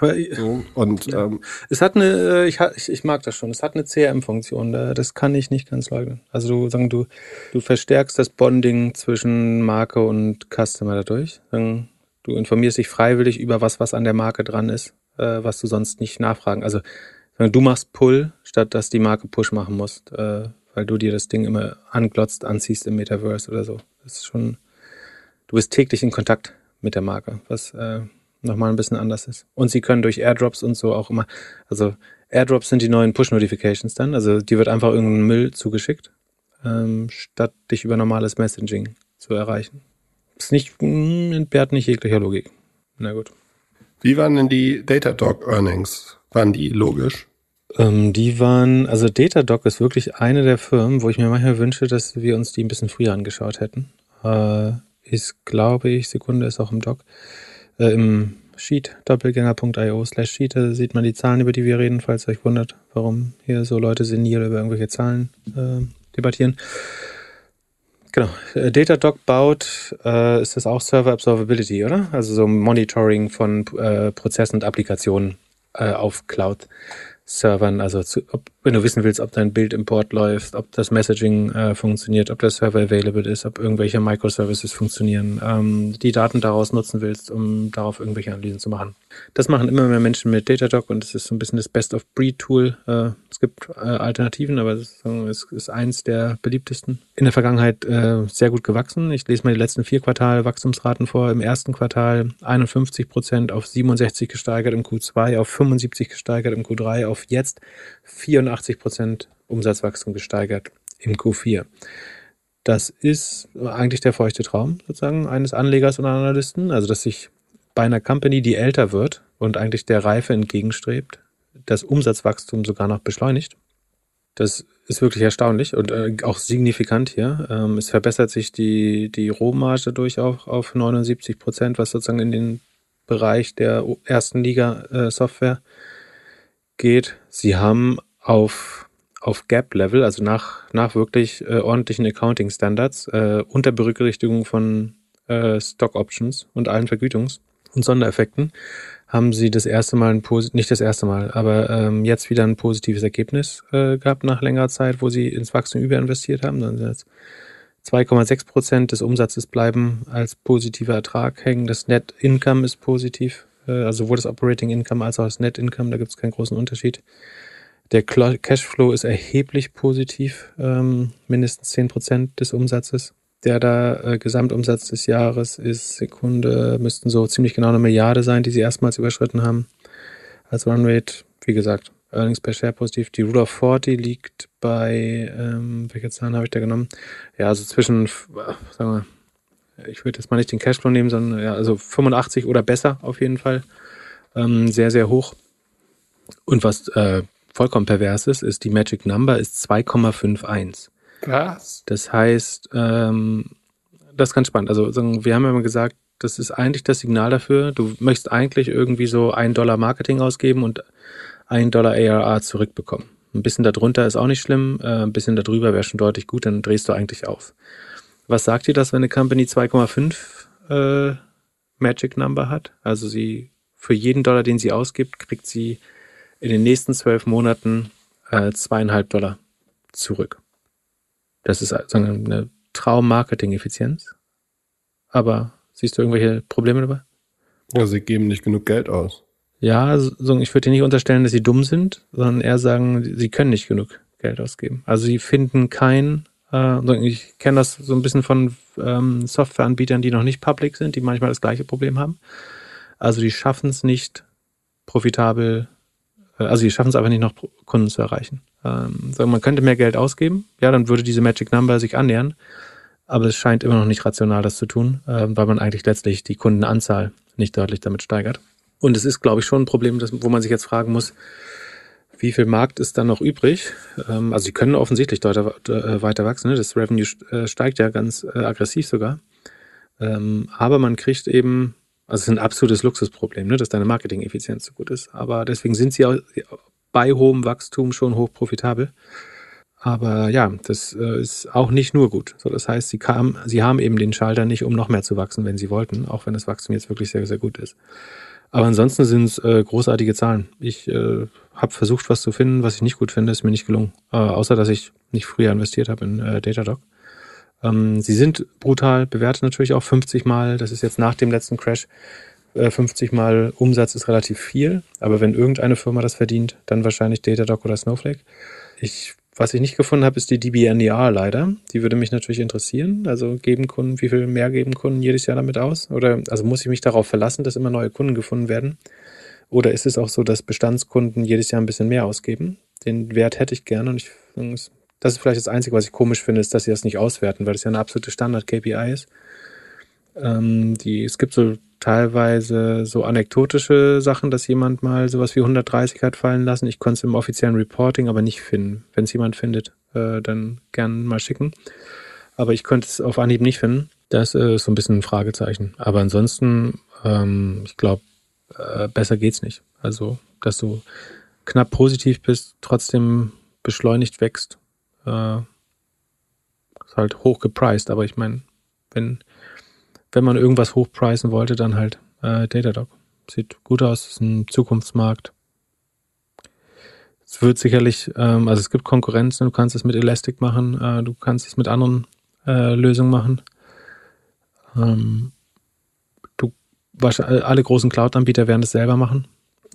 Speaker 1: So, und ja. ähm, es hat eine, äh, ich, ich, mag das schon, es hat eine CRM-Funktion, das kann ich nicht ganz leugnen. Also du sagen, du, du verstärkst das Bonding zwischen Marke und Customer dadurch. Du informierst dich freiwillig über was, was an der Marke dran ist, äh, was du sonst nicht nachfragen. Also du machst Pull, statt dass die Marke Push machen musst, äh, weil du dir das Ding immer anglotzt, anziehst im Metaverse oder so. Das ist schon, du bist täglich in Kontakt mit der Marke, was äh, nochmal ein bisschen anders ist. Und sie können durch Airdrops und so auch immer, also Airdrops sind die neuen Push-Notifications dann, also die wird einfach irgendein Müll zugeschickt, ähm, statt dich über normales Messaging zu erreichen. Ist nicht, hm, entbehrt nicht jeglicher Logik. Na gut.
Speaker 2: Wie waren denn die Datadog Earnings? Waren die logisch?
Speaker 1: Ähm, die waren, also Datadog ist wirklich eine der Firmen, wo ich mir manchmal wünsche, dass wir uns die ein bisschen früher angeschaut hätten. Äh, ist, glaube ich, Sekunde ist auch im Doc, äh, im Sheet, doppelgänger.io slash Sheet, da sieht man die Zahlen, über die wir reden, falls ihr euch wundert, warum hier so Leute senil über irgendwelche Zahlen äh, debattieren. Genau. Äh, Datadog baut, äh, ist das auch Server Observability, oder? Also so Monitoring von äh, Prozessen und Applikationen äh, auf Cloud. Servern, also zu, ob, wenn du wissen willst, ob dein Bildimport läuft, ob das Messaging äh, funktioniert, ob der Server available ist, ob irgendwelche Microservices funktionieren, ähm, die Daten daraus nutzen willst, um darauf irgendwelche Analysen zu machen. Das machen immer mehr Menschen mit Datadog und es ist so ein bisschen das Best-of-Breed-Tool. Äh, es gibt äh, Alternativen, aber es ist, ist eins der beliebtesten. In der Vergangenheit äh, sehr gut gewachsen. Ich lese mal die letzten vier Quartal Wachstumsraten vor. Im ersten Quartal 51 Prozent auf 67 gesteigert, im Q2 auf 75 gesteigert, im Q3 auf jetzt 84 Prozent Umsatzwachstum gesteigert im Q4. Das ist eigentlich der feuchte Traum sozusagen eines Anlegers und Analysten, also dass sich bei einer Company, die älter wird und eigentlich der Reife entgegenstrebt, das Umsatzwachstum sogar noch beschleunigt. Das ist wirklich erstaunlich und äh, auch signifikant hier. Ähm, es verbessert sich die, die Rohmarge durch auch auf 79 Prozent, was sozusagen in den Bereich der ersten Liga äh, geht. Sie haben auf, auf Gap-Level, also nach, nach wirklich äh, ordentlichen Accounting-Standards, äh, unter Berücksichtigung von äh, Stock-Options und allen Vergütungs- und Sondereffekten haben sie das erste Mal ein nicht das erste Mal, aber ähm, jetzt wieder ein positives Ergebnis äh, gehabt nach längerer Zeit, wo sie ins Wachstum überinvestiert haben. Dann sind 2,6 Prozent des Umsatzes bleiben als positiver Ertrag hängen. Das Net Income ist positiv, äh, also sowohl das Operating Income als auch das Net Income, da gibt es keinen großen Unterschied. Der Cashflow ist erheblich positiv, ähm, mindestens 10 Prozent des Umsatzes der da äh, Gesamtumsatz des Jahres ist, Sekunde, müssten so ziemlich genau eine Milliarde sein, die sie erstmals überschritten haben. Als Runrate, wie gesagt, Earnings per Share positiv. Die Rule of 40 liegt bei, ähm, welche Zahlen habe ich da genommen? Ja, also zwischen, äh, sagen wir, ich würde jetzt mal nicht den Cashflow nehmen, sondern ja, also 85 oder besser auf jeden Fall. Ähm, sehr, sehr hoch. Und was äh, vollkommen pervers ist, ist die Magic Number ist 2,51.
Speaker 2: Was?
Speaker 1: Das heißt, ähm, das ist ganz spannend. Also wir haben ja immer gesagt, das ist eigentlich das Signal dafür. Du möchtest eigentlich irgendwie so ein Dollar Marketing ausgeben und ein Dollar ARA zurückbekommen. Ein bisschen darunter ist auch nicht schlimm, äh, ein bisschen darüber wäre schon deutlich gut, dann drehst du eigentlich auf. Was sagt dir das, wenn eine Company 2,5 äh, Magic Number hat? Also sie für jeden Dollar, den sie ausgibt, kriegt sie in den nächsten zwölf Monaten äh, zweieinhalb Dollar zurück. Das ist also eine Traum-Marketing-Effizienz. Aber siehst du irgendwelche Probleme dabei?
Speaker 2: Ja, sie geben nicht genug Geld aus.
Speaker 1: Ja, so, ich würde dir nicht unterstellen, dass sie dumm sind, sondern eher sagen, sie können nicht genug Geld ausgeben. Also sie finden kein, äh, ich kenne das so ein bisschen von ähm, Softwareanbietern, die noch nicht public sind, die manchmal das gleiche Problem haben. Also die schaffen es nicht profitabel, also die schaffen es einfach nicht noch Kunden zu erreichen. Ähm, man könnte mehr Geld ausgeben, ja, dann würde diese Magic Number sich annähern, aber es scheint immer noch nicht rational, das zu tun, äh, weil man eigentlich letztlich die Kundenanzahl nicht deutlich damit steigert. Und es ist, glaube ich, schon ein Problem, das, wo man sich jetzt fragen muss, wie viel Markt ist dann noch übrig? Ähm, also sie können offensichtlich weiter, äh, weiter wachsen. Ne? Das Revenue äh, steigt ja ganz äh, aggressiv sogar. Ähm, aber man kriegt eben, also es ist ein absolutes Luxusproblem, ne? dass deine Marketing-Effizienz so gut ist. Aber deswegen sind sie auch bei hohem Wachstum schon hoch profitabel. Aber ja, das äh, ist auch nicht nur gut. So, das heißt, sie, kam, sie haben eben den Schalter nicht, um noch mehr zu wachsen, wenn sie wollten, auch wenn das Wachstum jetzt wirklich sehr, sehr gut ist. Aber ansonsten sind es äh, großartige Zahlen. Ich äh, habe versucht, was zu finden, was ich nicht gut finde, ist mir nicht gelungen. Äh, außer, dass ich nicht früher investiert habe in äh, Datadog. Ähm, sie sind brutal bewertet natürlich auch 50 Mal. Das ist jetzt nach dem letzten Crash. Äh, 50 Mal Umsatz ist relativ viel. Aber wenn irgendeine Firma das verdient, dann wahrscheinlich Datadog oder Snowflake. Ich was ich nicht gefunden habe, ist die DBNER leider. Die würde mich natürlich interessieren. Also geben Kunden, wie viel mehr geben Kunden jedes Jahr damit aus? Oder also muss ich mich darauf verlassen, dass immer neue Kunden gefunden werden? Oder ist es auch so, dass Bestandskunden jedes Jahr ein bisschen mehr ausgeben? Den Wert hätte ich gerne und ich das ist vielleicht das Einzige, was ich komisch finde, ist, dass sie das nicht auswerten, weil das ja eine absolute Standard-KPI ist. Ähm, die, es gibt so teilweise so anekdotische Sachen, dass jemand mal sowas wie 130 hat fallen lassen. Ich konnte es im offiziellen Reporting aber nicht finden. Wenn es jemand findet, äh, dann gern mal schicken. Aber ich konnte es auf Anhieb nicht finden. Das ist so ein bisschen ein Fragezeichen. Aber ansonsten, ähm, ich glaube, äh, besser geht's nicht. Also, dass du knapp positiv bist, trotzdem beschleunigt wächst, äh, ist halt hoch gepriced. Aber ich meine, wenn wenn man irgendwas hochpreisen wollte, dann halt äh, Datadog. Sieht gut aus, ist ein Zukunftsmarkt. Es wird sicherlich, ähm, also es gibt Konkurrenzen, du kannst es mit Elastic machen, äh, du kannst es mit anderen äh, Lösungen machen. Ähm, du, alle großen Cloud-Anbieter werden das selber machen.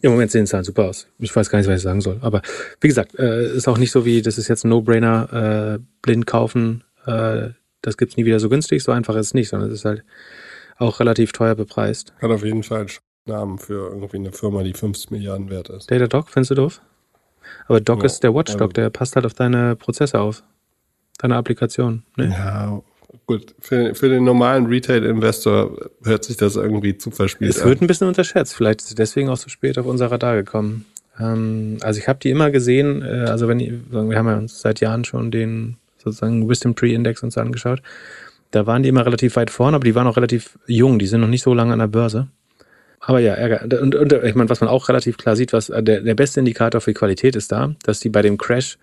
Speaker 1: Im Moment sehen es halt super aus. Ich weiß gar nicht, was ich sagen soll. Aber wie gesagt, äh, ist auch nicht so wie, das ist jetzt ein No-Brainer, äh, blind kaufen, äh, das gibt's nie wieder so günstig, so einfach ist es nicht, sondern es ist halt auch relativ teuer bepreist.
Speaker 2: Hat auf jeden Fall einen Namen für irgendwie eine Firma, die 50 Milliarden wert ist.
Speaker 1: Datadog, findest du doof? Aber Doc ja, ist der Watchdog, also, der passt halt auf deine Prozesse auf. Deine Applikation. Ne?
Speaker 2: Ja, gut. Für, für den normalen Retail-Investor hört sich das irgendwie zu verspielt
Speaker 1: Es wird ein bisschen unterschätzt. Vielleicht ist es deswegen auch so spät auf unser Radar gekommen. Ähm, also ich habe die immer gesehen, äh, also wenn wir haben ja uns seit Jahren schon den sozusagen Wisdom Tree Index uns angeschaut. Da waren die immer relativ weit vorne, aber die waren auch relativ jung. Die sind noch nicht so lange an der Börse. Aber ja, Ärger. Und, und ich meine, was man auch relativ klar sieht, was der, der beste Indikator für Qualität ist da, dass die bei dem Crash,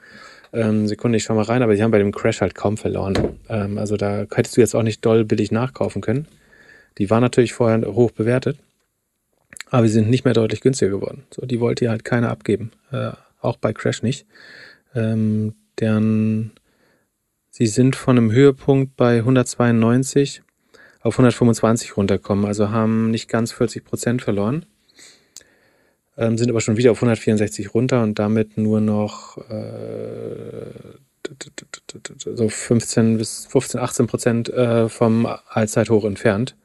Speaker 1: ähm, Sekunde, ich schau mal rein, aber die haben bei dem Crash halt kaum verloren. Ähm, also da hättest du jetzt auch nicht doll billig nachkaufen können. Die waren natürlich vorher hoch bewertet, aber sie sind nicht mehr deutlich günstiger geworden. So, die wollte hier halt keiner abgeben. Äh, auch bei Crash nicht. Ähm, deren Sie sind von einem Höhepunkt bei 192 auf 125 runtergekommen, also haben nicht ganz 40 Prozent verloren, ähm, sind aber schon wieder auf 164 runter und damit nur noch äh, so 15 bis 15, 18 Prozent äh, vom Allzeithoch entfernt,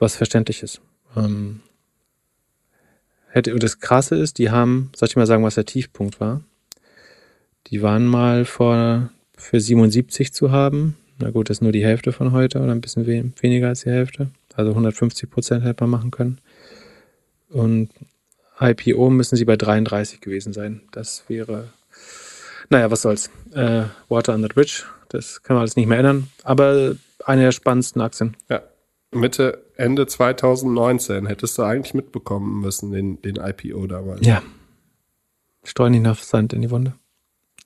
Speaker 1: was verständlich ist. Ähm, hätte, das Krasse ist, die haben, soll ich mal sagen, was der Tiefpunkt war? Die waren mal vor für 77 zu haben. Na gut, das ist nur die Hälfte von heute oder ein bisschen we weniger als die Hälfte. Also 150 Prozent hätte man machen können. Und IPO müssen sie bei 33 gewesen sein. Das wäre, naja, was soll's. Äh, Water under the Bridge, das kann man alles nicht mehr ändern. Aber eine der spannendsten Aktien.
Speaker 2: Ja. Mitte, Ende 2019 hättest du eigentlich mitbekommen müssen, den, den IPO damals.
Speaker 1: Ja. Streu nicht nach Sand in die Wunde.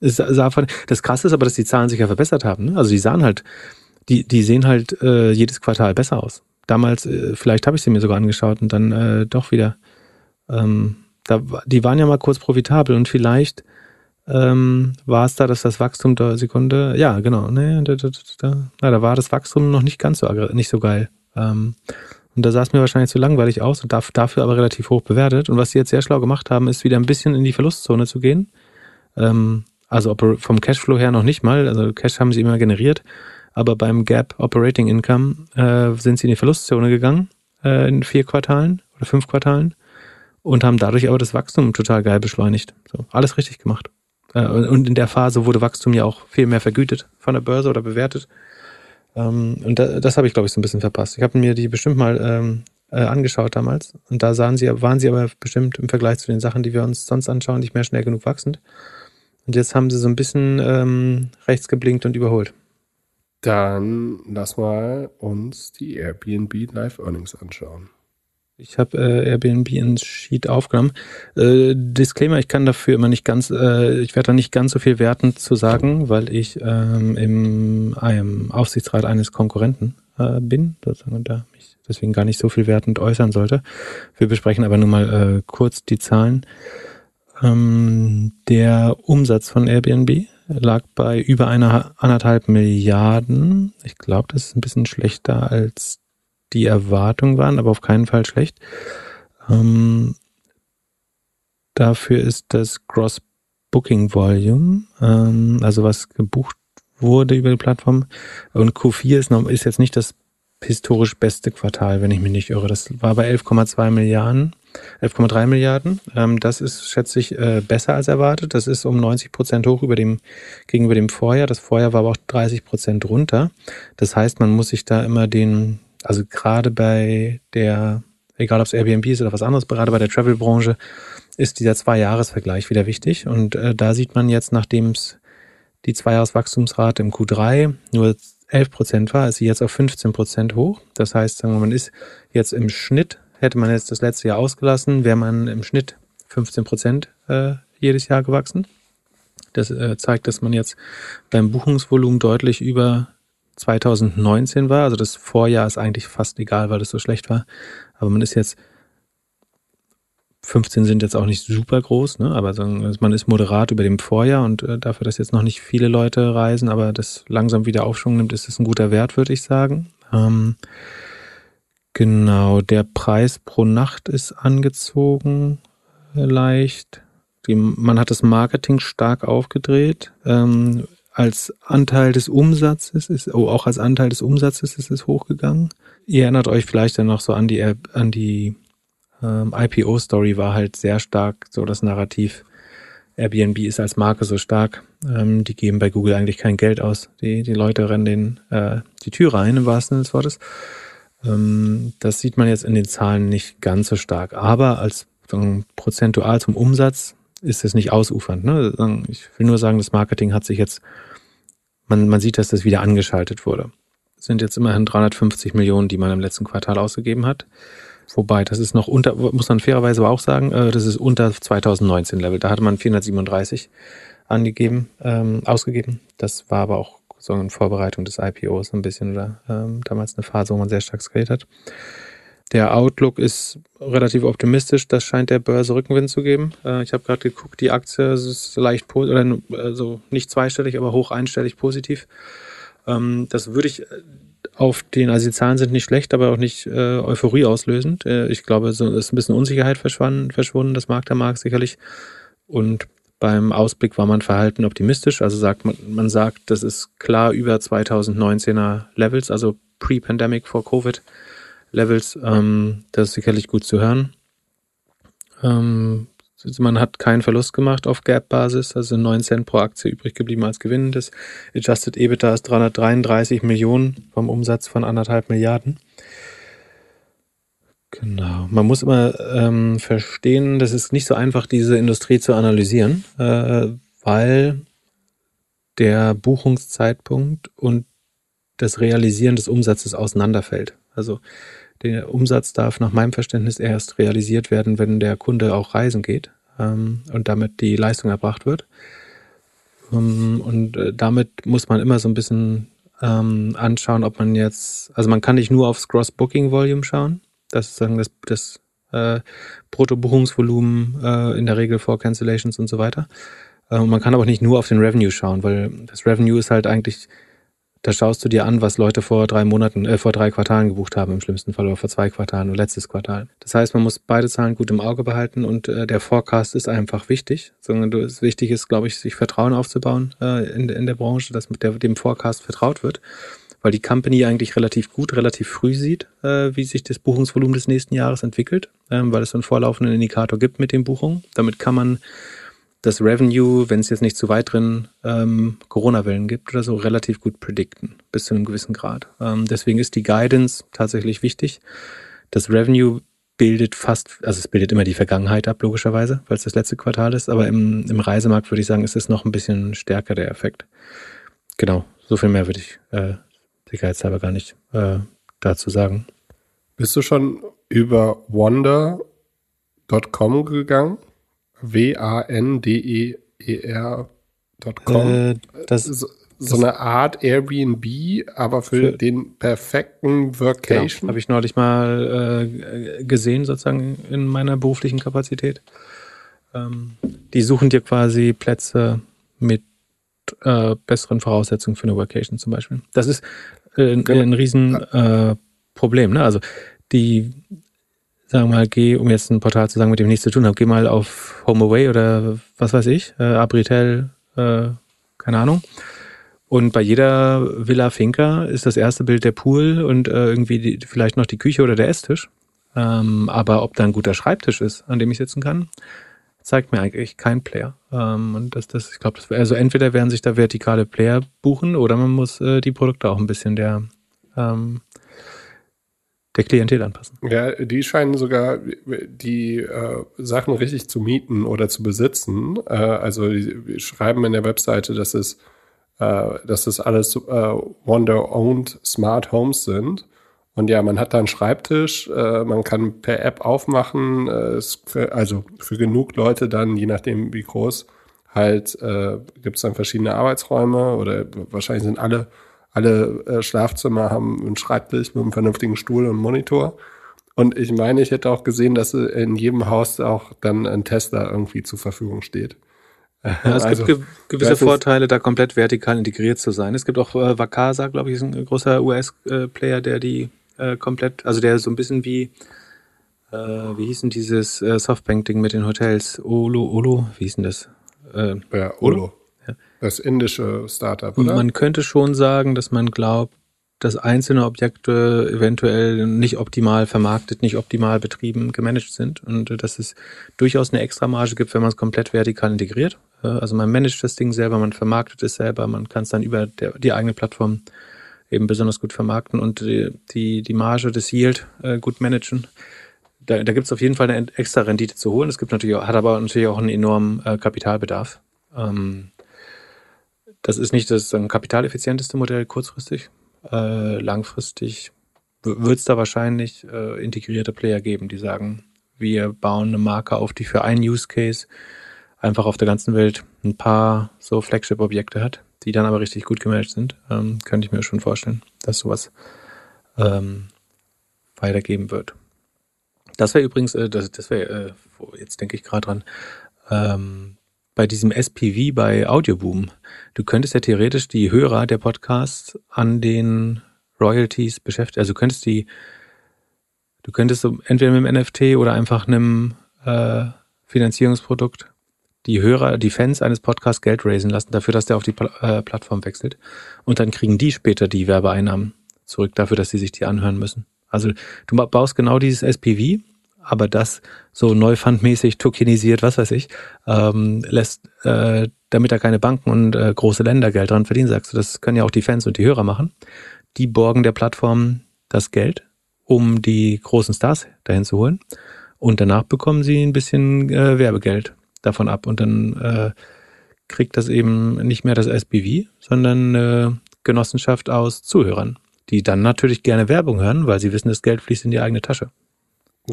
Speaker 1: Das Krasse ist aber, dass die Zahlen sich ja verbessert haben. Ne? Also die sahen halt, die, die sehen halt äh, jedes Quartal besser aus. Damals, äh, vielleicht habe ich sie mir sogar angeschaut und dann äh, doch wieder. Ähm, da, die waren ja mal kurz profitabel und vielleicht ähm, war es da, dass das Wachstum der Sekunde, ja, genau, ne, da, da, da, da war das Wachstum noch nicht ganz so nicht so geil. Ähm, und da sah es mir wahrscheinlich zu langweilig aus und dafür aber relativ hoch bewertet. Und was sie jetzt sehr schlau gemacht haben, ist wieder ein bisschen in die Verlustzone zu gehen. Ähm, also vom Cashflow her noch nicht mal, also Cash haben sie immer generiert, aber beim Gap Operating Income äh, sind sie in die Verlustzone gegangen äh, in vier Quartalen oder fünf Quartalen und haben dadurch aber das Wachstum total geil beschleunigt. So, alles richtig gemacht. Äh, und in der Phase wurde Wachstum ja auch viel mehr vergütet von der Börse oder bewertet. Ähm, und das habe ich, glaube ich, so ein bisschen verpasst. Ich habe mir die bestimmt mal ähm, äh, angeschaut damals. Und da sahen sie, waren sie aber bestimmt im Vergleich zu den Sachen, die wir uns sonst anschauen, nicht mehr schnell genug wachsend. Und jetzt haben sie so ein bisschen ähm, rechts geblinkt und überholt.
Speaker 2: Dann lass mal uns die Airbnb Live Earnings anschauen.
Speaker 1: Ich habe äh, Airbnb ins Sheet aufgenommen. Äh, Disclaimer, ich kann dafür immer nicht ganz, äh, ich werde da nicht ganz so viel wertend zu sagen, weil ich ähm, im, im Aufsichtsrat eines Konkurrenten äh, bin, sozusagen, und da mich deswegen gar nicht so viel wertend äußern sollte. Wir besprechen aber nur mal äh, kurz die Zahlen. Ähm, der Umsatz von Airbnb lag bei über einer anderthalb Milliarden. Ich glaube, das ist ein bisschen schlechter als die Erwartungen waren, aber auf keinen Fall schlecht. Ähm, dafür ist das Gross Booking Volume, ähm, also was gebucht wurde über die Plattform. Und Q4 ist, noch, ist jetzt nicht das historisch beste Quartal, wenn ich mich nicht irre. Das war bei 11,2 Milliarden, 11,3 Milliarden. Ähm, das ist, schätze ich, äh, besser als erwartet. Das ist um 90 Prozent hoch über dem, gegenüber dem Vorjahr. Das Vorjahr war aber auch 30 Prozent runter. Das heißt, man muss sich da immer den, also gerade bei der, egal ob es Airbnb ist oder was anderes, gerade bei der Travel-Branche ist dieser Zwei-Jahres-Vergleich wieder wichtig. Und äh, da sieht man jetzt, nachdem es die Zweijahreswachstumsrate im Q3 nur 11 Prozent war, ist sie jetzt auf 15 Prozent hoch. Das heißt, sagen wir, man ist jetzt im Schnitt, hätte man jetzt das letzte Jahr ausgelassen, wäre man im Schnitt 15 Prozent äh, jedes Jahr gewachsen. Das äh, zeigt, dass man jetzt beim Buchungsvolumen deutlich über 2019 war. Also das Vorjahr ist eigentlich fast egal, weil das so schlecht war. Aber man ist jetzt 15 sind jetzt auch nicht super groß, ne? aber man ist moderat über dem Vorjahr und äh, dafür, dass jetzt noch nicht viele Leute reisen, aber das langsam wieder Aufschwung nimmt, ist es ein guter Wert, würde ich sagen. Ähm, genau, der Preis pro Nacht ist angezogen leicht. Die, man hat das Marketing stark aufgedreht. Ähm, als Anteil des Umsatzes ist, oh, auch als Anteil des Umsatzes ist es hochgegangen. Ihr erinnert euch vielleicht dann noch so an die, an die ähm, IPO-Story war halt sehr stark so das Narrativ. Airbnb ist als Marke so stark. Ähm, die geben bei Google eigentlich kein Geld aus. Die, die Leute rennen den, äh, die Tür rein, im wahrsten Sinne des Wortes. Ähm, das sieht man jetzt in den Zahlen nicht ganz so stark. Aber als so, prozentual zum Umsatz ist es nicht ausufernd. Ne? Ich will nur sagen, das Marketing hat sich jetzt, man, man sieht, dass das wieder angeschaltet wurde. Es sind jetzt immerhin 350 Millionen, die man im letzten Quartal ausgegeben hat. Wobei, das ist noch unter, muss man fairerweise aber auch sagen, äh, das ist unter 2019 Level. Da hatte man 437 angegeben, ähm, ausgegeben. Das war aber auch so in Vorbereitung des IPOs ein bisschen oder ähm, damals eine Phase, wo man sehr stark skaliert hat. Der Outlook ist relativ optimistisch. Das scheint der Börse Rückenwind zu geben. Äh, ich habe gerade geguckt, die Aktie ist leicht oder also nicht zweistellig, aber hoch einstellig positiv. Ähm, das würde ich auf den, also die Zahlen sind nicht schlecht, aber auch nicht äh, Euphorie auslösend. Äh, ich glaube, so ist ein bisschen Unsicherheit verschwunden, verschwunden, das mag der Markt sicherlich. Und beim Ausblick war man verhalten optimistisch. Also sagt man, man sagt, das ist klar über 2019er Levels, also pre-pandemic vor Covid Levels. Ähm, das ist sicherlich gut zu hören. Ähm, man hat keinen Verlust gemacht auf Gap-Basis, also 9 Cent pro Aktie übrig geblieben als Gewinn. Das Adjusted EBITDA ist 333 Millionen vom Umsatz von anderthalb Milliarden. Genau. Man muss immer ähm, verstehen, das ist nicht so einfach, diese Industrie zu analysieren, äh, weil der Buchungszeitpunkt und das Realisieren des Umsatzes auseinanderfällt. Also der Umsatz darf nach meinem Verständnis erst realisiert werden, wenn der Kunde auch reisen geht ähm, und damit die Leistung erbracht wird. Ähm, und äh, damit muss man immer so ein bisschen ähm, anschauen, ob man jetzt, also man kann nicht nur aufs Gross Booking Volume schauen, das ist sagen das, das äh, Bruttobuchungsvolumen äh, in der Regel vor Cancellations und so weiter. Äh, man kann aber nicht nur auf den Revenue schauen, weil das Revenue ist halt eigentlich da schaust du dir an, was Leute vor drei Monaten, äh, vor drei Quartalen gebucht haben im schlimmsten Fall oder vor zwei Quartalen oder letztes Quartal. Das heißt, man muss beide Zahlen gut im Auge behalten und äh, der Forecast ist einfach wichtig. Sondern du, es wichtig ist, glaube ich, sich Vertrauen aufzubauen äh, in, in der Branche, dass mit der, dem Forecast vertraut wird. weil die Company eigentlich relativ gut, relativ früh sieht, äh, wie sich das Buchungsvolumen des nächsten Jahres entwickelt, ähm, weil es einen vorlaufenden Indikator gibt mit den Buchungen. Damit kann man das Revenue, wenn es jetzt nicht zu weit drin ähm, Corona-Wellen gibt oder so, relativ gut predikten, bis zu einem gewissen Grad. Ähm, deswegen ist die Guidance tatsächlich wichtig. Das Revenue bildet fast, also es bildet immer die Vergangenheit ab, logischerweise, weil es das letzte Quartal ist, aber im, im Reisemarkt würde ich sagen, ist es noch ein bisschen stärker der Effekt. Genau, so viel mehr würde ich äh, sicherheitshalber gar nicht äh, dazu sagen.
Speaker 2: Bist du schon über wonder.com gegangen? W-A-N-D-E-E-R.com. Äh,
Speaker 1: das
Speaker 2: so, so eine Art Airbnb, aber für, für den perfekten Workation.
Speaker 1: Genau, Habe ich neulich mal äh, gesehen, sozusagen in meiner beruflichen Kapazität. Ähm, die suchen dir quasi Plätze mit äh, besseren Voraussetzungen für eine Workation zum Beispiel. Das ist äh, ein, ein Riesenproblem. Äh, ne? Also die sagen wir mal, geh, um jetzt ein Portal zu sagen, mit dem ich nichts zu tun habe, geh mal auf HomeAway oder was weiß ich, äh, Abritel, äh, keine Ahnung. Und bei jeder Villa Finca ist das erste Bild der Pool und äh, irgendwie die, vielleicht noch die Küche oder der Esstisch. Ähm, aber ob da ein guter Schreibtisch ist, an dem ich sitzen kann, zeigt mir eigentlich kein Player. Ähm, und das, das, ich glaube, also entweder werden sich da vertikale Player buchen oder man muss äh, die Produkte auch ein bisschen der ähm, der Klientel anpassen.
Speaker 2: Ja, die scheinen sogar die äh, Sachen richtig zu mieten oder zu besitzen. Äh, also die schreiben in der Webseite, dass es äh, dass das alles äh, Wonder-owned Smart Homes sind. Und ja, man hat da einen Schreibtisch, äh, man kann per App aufmachen, äh, also für genug Leute dann, je nachdem wie groß, halt gibt es dann verschiedene Arbeitsräume oder wahrscheinlich sind alle alle äh, Schlafzimmer haben einen Schreibtisch mit einem vernünftigen Stuhl und Monitor. Und ich meine, ich hätte auch gesehen, dass in jedem Haus auch dann ein Tesla irgendwie zur Verfügung steht.
Speaker 1: Ja, [laughs] es also, gibt ge gewisse Vorteile, da komplett vertikal integriert zu sein. Es gibt auch äh, Vakasa, glaube ich, ist ein großer US-Player, der die äh, komplett, also der so ein bisschen wie, äh, wie hieß denn dieses äh, Softbank-Ding mit den Hotels? Olo, Olo, wie hieß denn das?
Speaker 2: Äh, ja, Olo. Das indische Startup, oder?
Speaker 1: Man könnte schon sagen, dass man glaubt, dass einzelne Objekte eventuell nicht optimal vermarktet, nicht optimal betrieben, gemanagt sind und dass es durchaus eine Extramarge gibt, wenn man es komplett vertikal integriert. Also man managt das Ding selber, man vermarktet es selber, man kann es dann über der, die eigene Plattform eben besonders gut vermarkten und die, die, die Marge des Yield äh, gut managen. Da, da gibt es auf jeden Fall eine extra Rendite zu holen. Es gibt natürlich, hat aber natürlich auch einen enormen äh, Kapitalbedarf. Ähm, das ist nicht das kapitaleffizienteste Modell kurzfristig. Äh, langfristig wird es da wahrscheinlich äh, integrierte Player geben, die sagen, wir bauen eine Marke auf, die für einen Use Case einfach auf der ganzen Welt ein paar so Flagship-Objekte hat, die dann aber richtig gut gemanagt sind. Ähm, könnte ich mir schon vorstellen, dass sowas ähm, weitergeben wird. Das wäre übrigens, äh, das, das wäre, äh, jetzt denke ich gerade dran, ähm, bei diesem SPV bei Audioboom. Du könntest ja theoretisch die Hörer der Podcasts an den Royalties beschäftigen. Also du könntest die, du könntest entweder mit einem NFT oder einfach einem äh, Finanzierungsprodukt die Hörer, die Fans eines Podcasts Geld raisen lassen dafür, dass der auf die äh, Plattform wechselt. Und dann kriegen die später die Werbeeinnahmen zurück dafür, dass sie sich die anhören müssen. Also du baust genau dieses SPV aber das so neufundmäßig tokenisiert, was weiß ich, ähm, lässt, äh, damit da keine Banken und äh, große Länder Geld dran verdienen, sagst du, das können ja auch die Fans und die Hörer machen. Die borgen der Plattform das Geld, um die großen Stars dahin zu holen. Und danach bekommen sie ein bisschen äh, Werbegeld davon ab. Und dann äh, kriegt das eben nicht mehr das SBV, sondern äh, Genossenschaft aus Zuhörern, die dann natürlich gerne Werbung hören, weil sie wissen, das Geld fließt in die eigene Tasche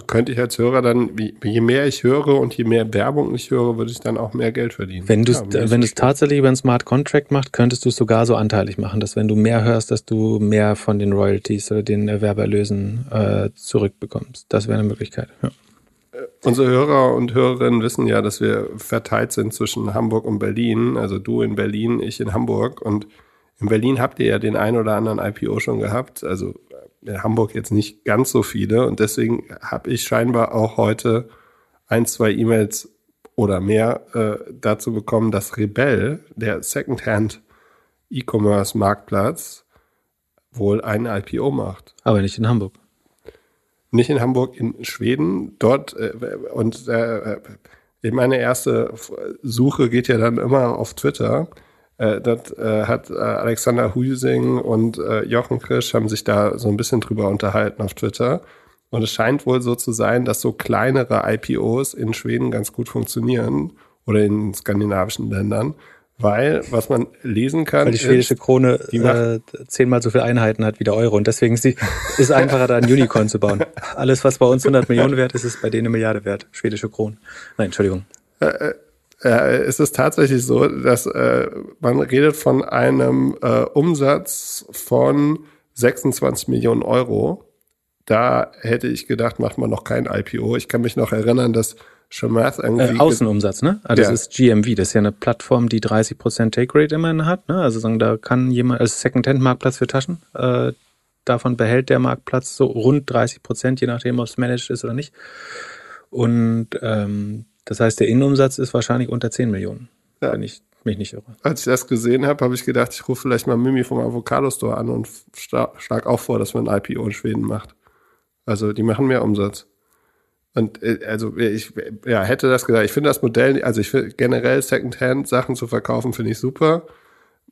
Speaker 2: könnte ich als Hörer dann, je mehr ich höre und je mehr Werbung ich höre, würde ich dann auch mehr Geld verdienen.
Speaker 1: Wenn du ja, wenn es tatsächlich über einen Smart Contract machst, könntest du es sogar so anteilig machen, dass wenn du mehr hörst, dass du mehr von den Royalties oder den Erwerberlösen äh, zurückbekommst. Das wäre eine Möglichkeit. Ja.
Speaker 2: Äh, unsere Hörer und Hörerinnen wissen ja, dass wir verteilt sind zwischen Hamburg und Berlin. Also du in Berlin, ich in Hamburg. Und in Berlin habt ihr ja den ein oder anderen IPO schon gehabt. Also in Hamburg jetzt nicht ganz so viele und deswegen habe ich scheinbar auch heute ein, zwei E-Mails oder mehr äh, dazu bekommen, dass Rebell, der Secondhand E-Commerce Marktplatz, wohl ein IPO macht.
Speaker 1: Aber nicht in Hamburg.
Speaker 2: Nicht in Hamburg, in Schweden. Dort äh, und äh, meine erste Suche geht ja dann immer auf Twitter. Äh, dort äh, hat äh, Alexander Husing und äh, Jochen Krisch haben sich da so ein bisschen drüber unterhalten auf Twitter. Und es scheint wohl so zu sein, dass so kleinere IPOs in Schweden ganz gut funktionieren oder in skandinavischen Ländern. Weil, was man lesen kann.
Speaker 1: Weil die schwedische Krone äh, zehnmal so viele Einheiten hat wie der Euro. Und deswegen ist es einfacher, da ein Unicorn zu bauen. [laughs] Alles, was bei uns 100 Millionen wert ist, ist bei denen eine Milliarde wert. Schwedische Kronen. Nein, Entschuldigung.
Speaker 2: Äh, äh, ist es tatsächlich so, dass äh, man redet von einem äh, Umsatz von 26 Millionen Euro. Da hätte ich gedacht, macht man noch kein IPO. Ich kann mich noch erinnern, dass Shamath
Speaker 1: irgendwie. Äh, Außenumsatz, ne? Also ja. das ist GMV, das ist ja eine Plattform, die 30% Take Rate immerhin hat. Ne? Also sagen, da kann jemand, als Second-Hand-Marktplatz für Taschen, äh, davon behält der Marktplatz so rund 30%, je nachdem, ob es managed ist oder nicht. Und ähm, das heißt, der Innenumsatz ist wahrscheinlich unter 10 Millionen, ja. wenn ich mich nicht irre.
Speaker 2: Als ich das gesehen habe, habe ich gedacht, ich rufe vielleicht mal Mimi vom Avocado Store an und schlag auch vor, dass man ein IPO in Schweden macht. Also die machen mehr Umsatz. Und äh, also ich ja, hätte das gesagt. Ich finde das Modell, also ich finde generell Secondhand Sachen zu verkaufen, finde ich super.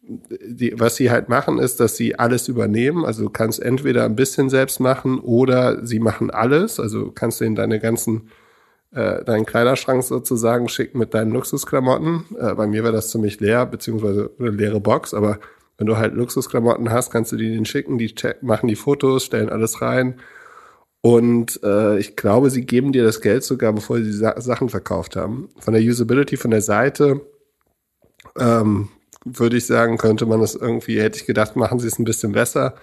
Speaker 2: Die, was sie halt machen, ist, dass sie alles übernehmen. Also du kannst entweder ein bisschen selbst machen oder sie machen alles. Also kannst du in deine ganzen äh, deinen Kleiderschrank sozusagen schicken mit deinen Luxusklamotten. Äh, bei mir wäre das ziemlich leer, beziehungsweise eine leere Box, aber wenn du halt Luxusklamotten hast, kannst du die denen schicken, die check, machen die Fotos, stellen alles rein. Und äh, ich glaube, sie geben dir das Geld sogar, bevor sie die Sa Sachen verkauft haben. Von der Usability, von der Seite, ähm, würde ich sagen, könnte man das irgendwie, hätte ich gedacht, machen sie es ein bisschen besser.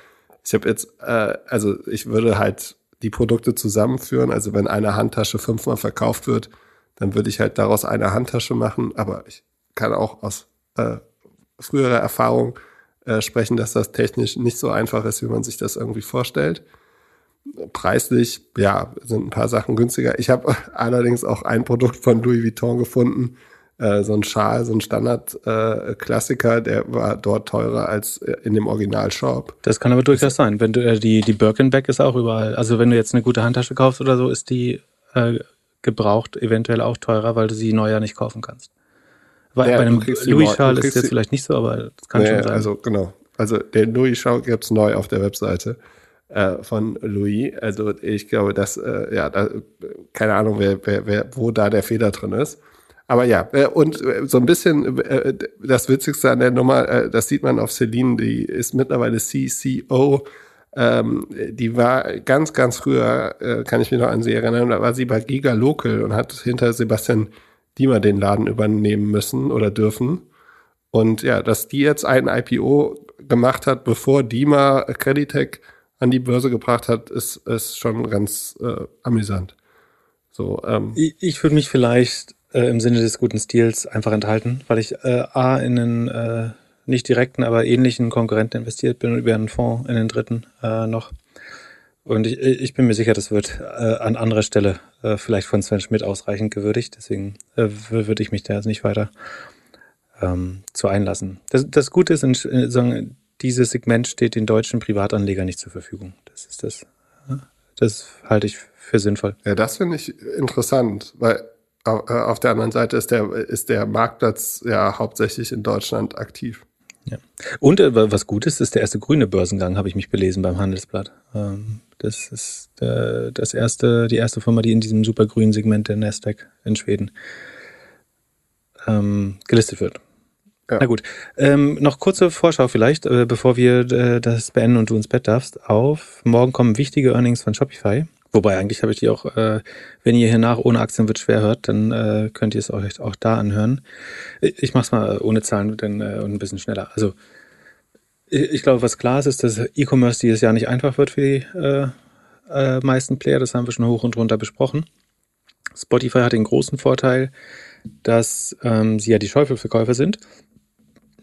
Speaker 2: Ich habe jetzt, äh, also ich würde halt die Produkte zusammenführen. Also wenn eine Handtasche fünfmal verkauft wird, dann würde ich halt daraus eine Handtasche machen. Aber ich kann auch aus äh, früherer Erfahrung äh, sprechen, dass das technisch nicht so einfach ist, wie man sich das irgendwie vorstellt. Preislich, ja, sind ein paar Sachen günstiger. Ich habe [laughs] allerdings auch ein Produkt von Louis Vuitton gefunden, äh, so ein Schal, so ein Standard-Klassiker, äh, der war dort teurer als äh, in dem Originalshop.
Speaker 1: Das kann aber durchaus sein. Wenn du äh, die, die Birkenback ist auch überall. Also wenn du jetzt eine gute Handtasche kaufst oder so, ist die äh, gebraucht eventuell auch teurer, weil du sie neuer nicht kaufen kannst. Weil ja, bei einem Louis-Schal ist es jetzt vielleicht nicht so, aber das kann nee, schon sein.
Speaker 2: Also genau. Also der Louis-Schal gibt's neu auf der Webseite äh, von Louis. Also ich glaube, dass, äh, ja, da, keine Ahnung, wer, wer, wer, wo da der Fehler drin ist. Aber ja, äh, und äh, so ein bisschen äh, das Witzigste an der Nummer, das sieht man auf Celine, die ist mittlerweile CCO. Ähm, die war ganz, ganz früher, kann ich mich noch an sie erinnern, da war sie bei Giga Local und hat hinter Sebastian Diemer den Laden übernehmen müssen oder dürfen. Und ja, dass die jetzt ein IPO gemacht hat, bevor Dima Creditec an die Börse gebracht hat, ist, ist schon ganz äh, amüsant. So, ähm.
Speaker 1: ich, ich würde mich vielleicht äh, im Sinne des guten Stils einfach enthalten, weil ich äh, A in einen äh, nicht direkten, aber ähnlichen Konkurrenten investiert bin und über einen Fonds in den dritten äh, noch. Und ich, ich bin mir sicher, das wird äh, an anderer Stelle äh, vielleicht von Sven Schmidt ausreichend gewürdigt. Deswegen äh, würde ich mich da jetzt nicht weiter ähm, zu einlassen. Das, das Gute ist, in, in, dieses Segment steht den deutschen Privatanlegern nicht zur Verfügung. Das ist das. Das halte ich für sinnvoll.
Speaker 2: Ja, das finde ich interessant, weil äh, auf der anderen Seite ist der, ist der Marktplatz ja hauptsächlich in Deutschland aktiv.
Speaker 1: Ja. Und äh, was gut ist, ist der erste grüne Börsengang, habe ich mich belesen beim Handelsblatt. Ähm, das ist äh, das erste, die erste Firma, die in diesem supergrünen Segment der Nasdaq in Schweden ähm, gelistet wird. Ja. Na gut. Ähm, noch kurze Vorschau vielleicht, äh, bevor wir äh, das beenden und du ins Bett darfst. Auf morgen kommen wichtige Earnings von Shopify. Wobei eigentlich habe ich die auch, äh, wenn ihr hier nach ohne Aktien wird schwer hört, dann äh, könnt ihr es euch auch da anhören. Ich mache es mal ohne Zahlen denn, äh, und ein bisschen schneller. Also ich glaube, was klar ist, ist, dass E-Commerce dieses Jahr nicht einfach wird für die äh, äh, meisten Player. Das haben wir schon hoch und runter besprochen. Spotify hat den großen Vorteil, dass ähm, sie ja die Schäufelverkäufer sind.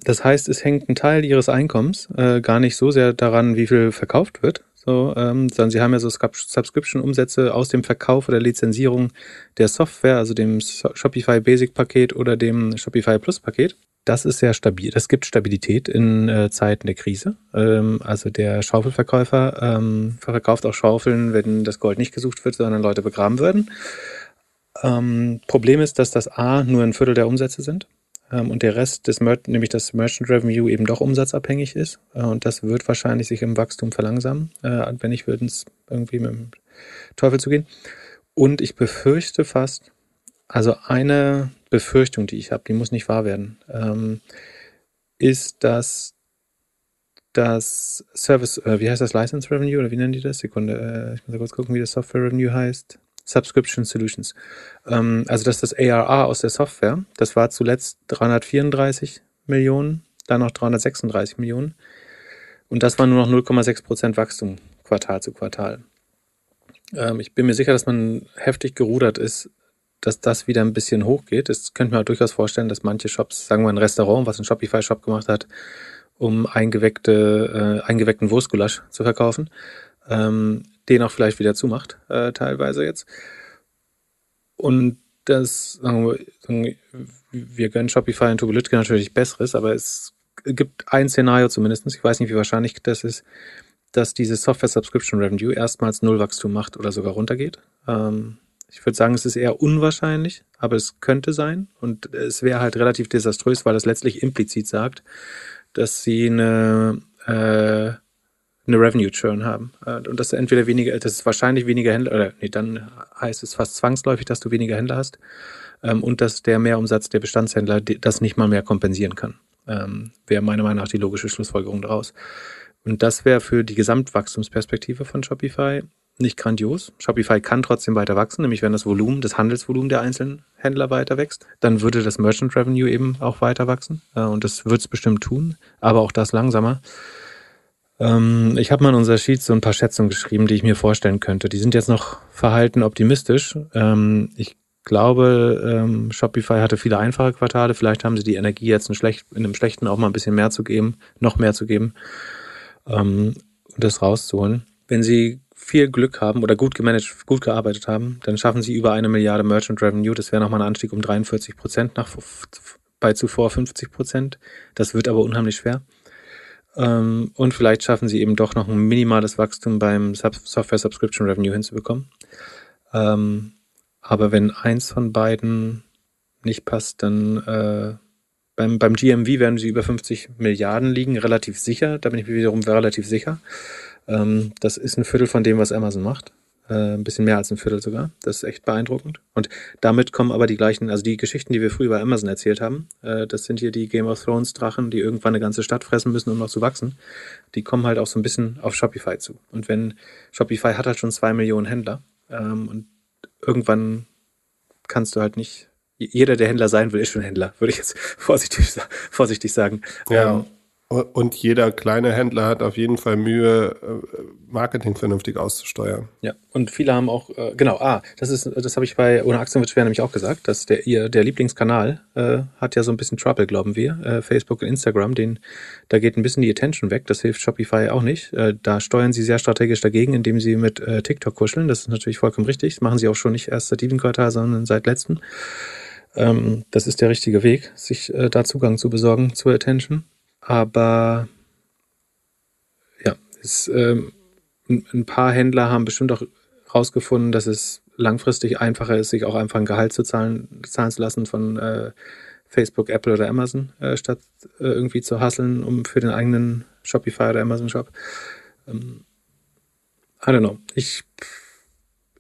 Speaker 1: Das heißt, es hängt ein Teil ihres Einkommens äh, gar nicht so sehr daran, wie viel verkauft wird, so, ähm, sondern sie haben ja so Subscription-Umsätze aus dem Verkauf oder Lizenzierung der Software, also dem Shopify Basic-Paket oder dem Shopify Plus-Paket. Das ist sehr stabil. Das gibt Stabilität in äh, Zeiten der Krise. Ähm, also der Schaufelverkäufer ähm, verkauft auch Schaufeln, wenn das Gold nicht gesucht wird, sondern Leute begraben würden. Ähm, Problem ist, dass das A nur ein Viertel der Umsätze sind ähm, und der Rest des Mer nämlich das Merchant Revenue eben doch umsatzabhängig ist. Äh, und das wird wahrscheinlich sich im Wachstum verlangsamen. Äh, wenn nicht, würden es irgendwie mit dem Teufel zugehen. Und ich befürchte fast, also eine Befürchtung, die ich habe, die muss nicht wahr werden, ähm, ist, dass das Service, äh, wie heißt das, License Revenue oder wie nennen die das? Sekunde, äh, ich muss kurz gucken, wie das Software Revenue heißt. Subscription Solutions. Ähm, also das ist das ARR aus der Software. Das war zuletzt 334 Millionen, dann noch 336 Millionen. Und das war nur noch 0,6 Prozent Wachstum Quartal zu Quartal. Ähm, ich bin mir sicher, dass man heftig gerudert ist, dass das wieder ein bisschen hochgeht. Das könnte man durchaus vorstellen, dass manche Shops, sagen wir ein Restaurant, was ein Shopify-Shop gemacht hat, um eingeweckte, äh, eingeweckten Wurstgulasch zu verkaufen, ähm, den auch vielleicht wieder zumacht, äh, teilweise jetzt. Und das, sagen wir, sagen wir gönnen Shopify und Tubulitka natürlich Besseres, aber es gibt ein Szenario zumindest, ich weiß nicht, wie wahrscheinlich das ist, dass diese Software Subscription Revenue erstmals Nullwachstum macht oder sogar runtergeht. Ähm, ich würde sagen, es ist eher unwahrscheinlich, aber es könnte sein. Und es wäre halt relativ desaströs, weil es letztlich implizit sagt, dass sie eine äh, eine Revenue Churn haben. Äh, und das entweder weniger, das ist wahrscheinlich weniger Händler, oder nee, dann heißt es fast zwangsläufig, dass du weniger Händler hast. Ähm, und dass der Mehrumsatz der Bestandshändler das nicht mal mehr kompensieren kann. Ähm, wäre meiner Meinung nach die logische Schlussfolgerung daraus. Und das wäre für die Gesamtwachstumsperspektive von Shopify nicht grandios. Shopify kann trotzdem weiter wachsen, nämlich wenn das Volumen, das Handelsvolumen der einzelnen Händler weiter wächst, dann würde das Merchant Revenue eben auch weiter wachsen. Äh, und das wird es bestimmt tun, aber auch das langsamer. Ähm, ich habe mal in unser Sheet so ein paar Schätzungen geschrieben, die ich mir vorstellen könnte. Die sind jetzt noch verhalten optimistisch. Ähm, ich glaube, ähm, Shopify hatte viele einfache Quartale. Vielleicht haben sie die Energie jetzt in, in einem schlechten auch mal ein bisschen mehr zu geben, noch mehr zu geben ähm, und das rauszuholen. Wenn sie viel Glück haben oder gut gemanagt, gut gearbeitet haben, dann schaffen sie über eine Milliarde Merchant Revenue. Das wäre nochmal ein Anstieg um 43 Prozent nach bei zuvor 50 Prozent. Das wird aber unheimlich schwer. Ähm, und vielleicht schaffen sie eben doch noch ein minimales Wachstum beim Sub Software Subscription Revenue hinzubekommen. Ähm, aber wenn eins von beiden nicht passt, dann äh, beim, beim GMV werden sie über 50 Milliarden liegen, relativ sicher. Da bin ich mir wiederum relativ sicher. Ähm, das ist ein Viertel von dem, was Amazon macht. Äh, ein bisschen mehr als ein Viertel sogar. Das ist echt beeindruckend. Und damit kommen aber die gleichen, also die Geschichten, die wir früher bei Amazon erzählt haben, äh, das sind hier die Game of Thrones Drachen, die irgendwann eine ganze Stadt fressen müssen, um noch zu wachsen. Die kommen halt auch so ein bisschen auf Shopify zu. Und wenn Shopify hat halt schon zwei Millionen Händler ähm, und irgendwann kannst du halt nicht jeder, der Händler sein will, ist schon Händler, würde ich jetzt [laughs] vorsichtig, vorsichtig sagen.
Speaker 2: Ja. Und jeder kleine Händler hat auf jeden Fall Mühe, äh, Marketing vernünftig auszusteuern.
Speaker 1: Ja, und viele haben auch, äh, genau, ah, das ist, das habe ich bei Ohne Aktien wird schwer nämlich auch gesagt, dass der ihr, der Lieblingskanal äh, hat ja so ein bisschen Trouble, glauben wir. Äh, Facebook und Instagram, den, da geht ein bisschen die Attention weg, das hilft Shopify auch nicht. Äh, da steuern sie sehr strategisch dagegen, indem sie mit TikTok kuscheln. Das ist natürlich vollkommen richtig. Das machen sie auch schon nicht erst seit diesem Quartal, sondern seit letztem. Ähm, das ist der richtige Weg, sich da Zugang zu besorgen zur Attention. Aber ja, es, ähm, ein paar Händler haben bestimmt auch rausgefunden, dass es langfristig einfacher ist, sich auch einfach ein Gehalt zu zahlen, zahlen zu lassen von äh, Facebook, Apple oder Amazon, äh, statt äh, irgendwie zu hasseln, um für den eigenen Shopify oder Amazon Shop. Ähm, I don't know. Ich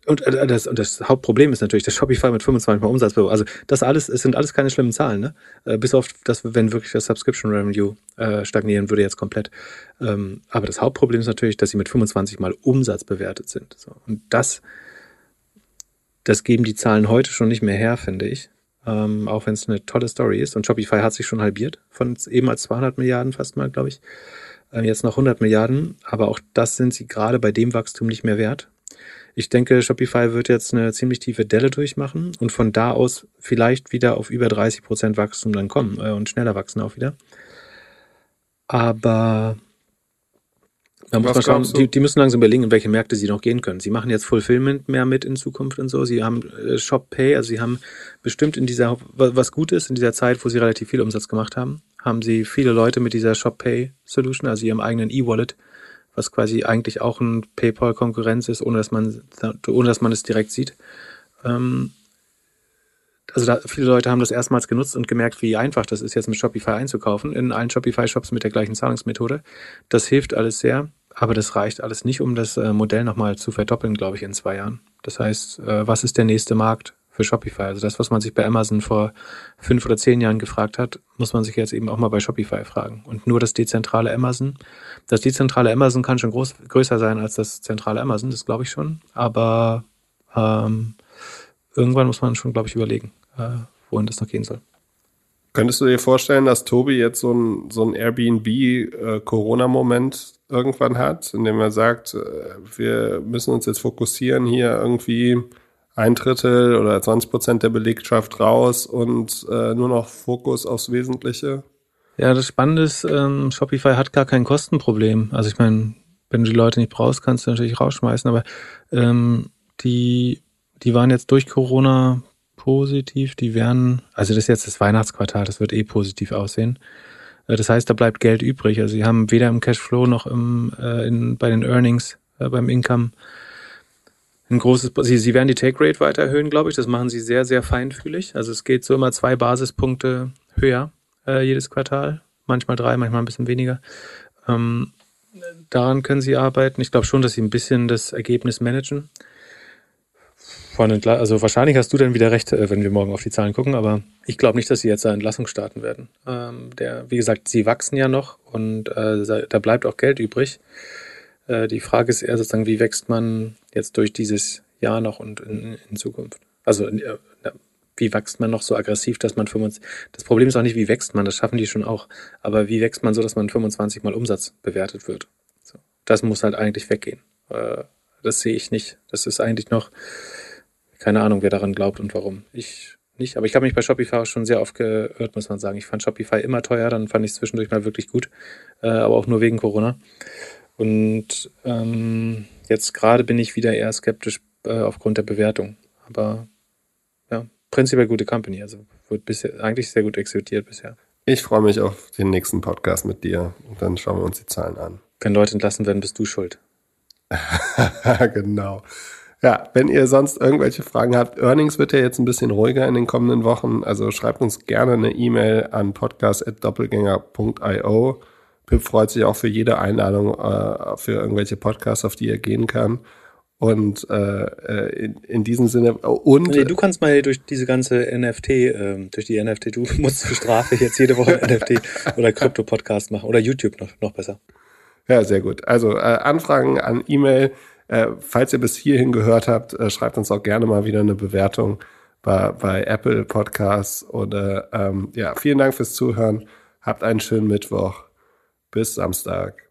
Speaker 1: und äh, das, und das Hauptproblem ist natürlich, dass Shopify mit 25 Mal Umsatz, also das alles, es sind alles keine schlimmen Zahlen, ne? Äh, bis auf das, wenn wirklich das Subscription Revenue äh, stagnieren würde jetzt komplett. Ähm, aber das Hauptproblem ist natürlich, dass sie mit 25 Mal Umsatz bewertet sind. So. Und das, das geben die Zahlen heute schon nicht mehr her, finde ich. Ähm, auch wenn es eine tolle Story ist. Und Shopify hat sich schon halbiert von eben als 200 Milliarden fast mal, glaube ich. Äh, jetzt noch 100 Milliarden. Aber auch das sind sie gerade bei dem Wachstum nicht mehr wert. Ich denke, Shopify wird jetzt eine ziemlich tiefe Delle durchmachen und von da aus vielleicht wieder auf über 30 Prozent Wachstum dann kommen äh, und schneller wachsen auch wieder. Aber Da muss man schauen, die, die, müssen langsam überlegen, in welche Märkte sie noch gehen können. Sie machen jetzt Fulfillment mehr mit in Zukunft und so. Sie haben äh, Shop Pay, also sie haben bestimmt in dieser, was gut ist, in dieser Zeit, wo sie relativ viel Umsatz gemacht haben, haben sie viele Leute mit dieser Shop Pay Solution, also ihrem eigenen E-Wallet, was quasi eigentlich auch ein PayPal-Konkurrenz ist, ohne dass man, ohne dass man es direkt sieht. Ähm, also da, viele Leute haben das erstmals genutzt und gemerkt, wie einfach das ist, jetzt mit Shopify einzukaufen, in allen Shopify-Shops mit der gleichen Zahlungsmethode. Das hilft alles sehr, aber das reicht alles nicht, um das äh, Modell nochmal zu verdoppeln, glaube ich, in zwei Jahren. Das heißt, äh, was ist der nächste Markt für Shopify? Also das, was man sich bei Amazon vor fünf oder zehn Jahren gefragt hat, muss man sich jetzt eben auch mal bei Shopify fragen. Und nur das dezentrale Amazon. Das dezentrale Amazon kann schon groß, größer sein als das zentrale Amazon, das glaube ich schon. Aber ähm, irgendwann muss man schon, glaube ich, überlegen, äh, wohin das noch gehen soll.
Speaker 2: Könntest du dir vorstellen, dass Tobi jetzt so ein, so ein Airbnb-Corona-Moment äh, irgendwann hat, in dem er sagt, äh, wir müssen uns jetzt fokussieren, hier irgendwie ein Drittel oder 20 Prozent der Belegschaft raus und äh, nur noch Fokus aufs Wesentliche?
Speaker 1: Ja, das Spannende ist, ähm, Shopify hat gar kein Kostenproblem. Also ich meine, wenn du die Leute nicht brauchst, kannst du natürlich rausschmeißen, aber ähm, die die waren jetzt durch Corona positiv. Die werden, also das ist jetzt das Weihnachtsquartal, das wird eh positiv aussehen. Äh, das heißt, da bleibt Geld übrig. Also sie haben weder im Cashflow noch im, äh, in, bei den Earnings, äh, beim Income ein großes, sie, sie werden die Take Rate weiter erhöhen, glaube ich. Das machen sie sehr, sehr feinfühlig. Also es geht so immer zwei Basispunkte höher äh, jedes Quartal. Manchmal drei, manchmal ein bisschen weniger. Ähm, daran können sie arbeiten. Ich glaube schon, dass sie ein bisschen das Ergebnis managen also wahrscheinlich hast du dann wieder recht, äh, wenn wir morgen auf die Zahlen gucken, aber ich glaube nicht, dass sie jetzt eine Entlassung starten werden. Ähm, der, wie gesagt, sie wachsen ja noch und äh, da bleibt auch Geld übrig. Äh, die Frage ist eher sozusagen, wie wächst man jetzt durch dieses Jahr noch und in, in Zukunft? Also äh, wie wächst man noch so aggressiv, dass man 25, das Problem ist auch nicht, wie wächst man, das schaffen die schon auch, aber wie wächst man so, dass man 25 mal Umsatz bewertet wird? So. Das muss halt eigentlich weggehen. Äh, das sehe ich nicht. Das ist eigentlich noch, keine Ahnung, wer daran glaubt und warum. Ich nicht, aber ich habe mich bei Shopify schon sehr oft geirrt, muss man sagen. Ich fand Shopify immer teuer, dann fand ich es zwischendurch mal wirklich gut, aber auch nur wegen Corona. Und ähm, jetzt gerade bin ich wieder eher skeptisch äh, aufgrund der Bewertung. Aber ja, prinzipiell gute Company, also wird bisher eigentlich sehr gut exekutiert bisher.
Speaker 2: Ich freue mich auf den nächsten Podcast mit dir und dann schauen wir uns die Zahlen an.
Speaker 1: Wenn Leute entlassen werden, bist du schuld. [laughs]
Speaker 2: genau. Ja, wenn ihr sonst irgendwelche Fragen habt, Earnings wird ja jetzt ein bisschen ruhiger in den kommenden Wochen, also schreibt uns gerne eine E-Mail an podcast.doppelgänger.io. Pip freut sich auch für jede Einladung äh, für irgendwelche Podcasts, auf die er gehen kann. Und äh, äh in, in diesem Sinne und
Speaker 1: nee, du kannst mal durch diese ganze NFT, ähm, durch die NFT, du [laughs] musst für Strafe jetzt jede Woche NFT oder Krypto-Podcast machen oder YouTube noch, noch besser.
Speaker 2: Ja, sehr gut. Also äh, Anfragen an E-Mail äh, falls ihr bis hierhin gehört habt, äh, schreibt uns auch gerne mal wieder eine Bewertung bei, bei Apple Podcasts oder ähm, ja, vielen Dank fürs Zuhören. Habt einen schönen Mittwoch. Bis Samstag.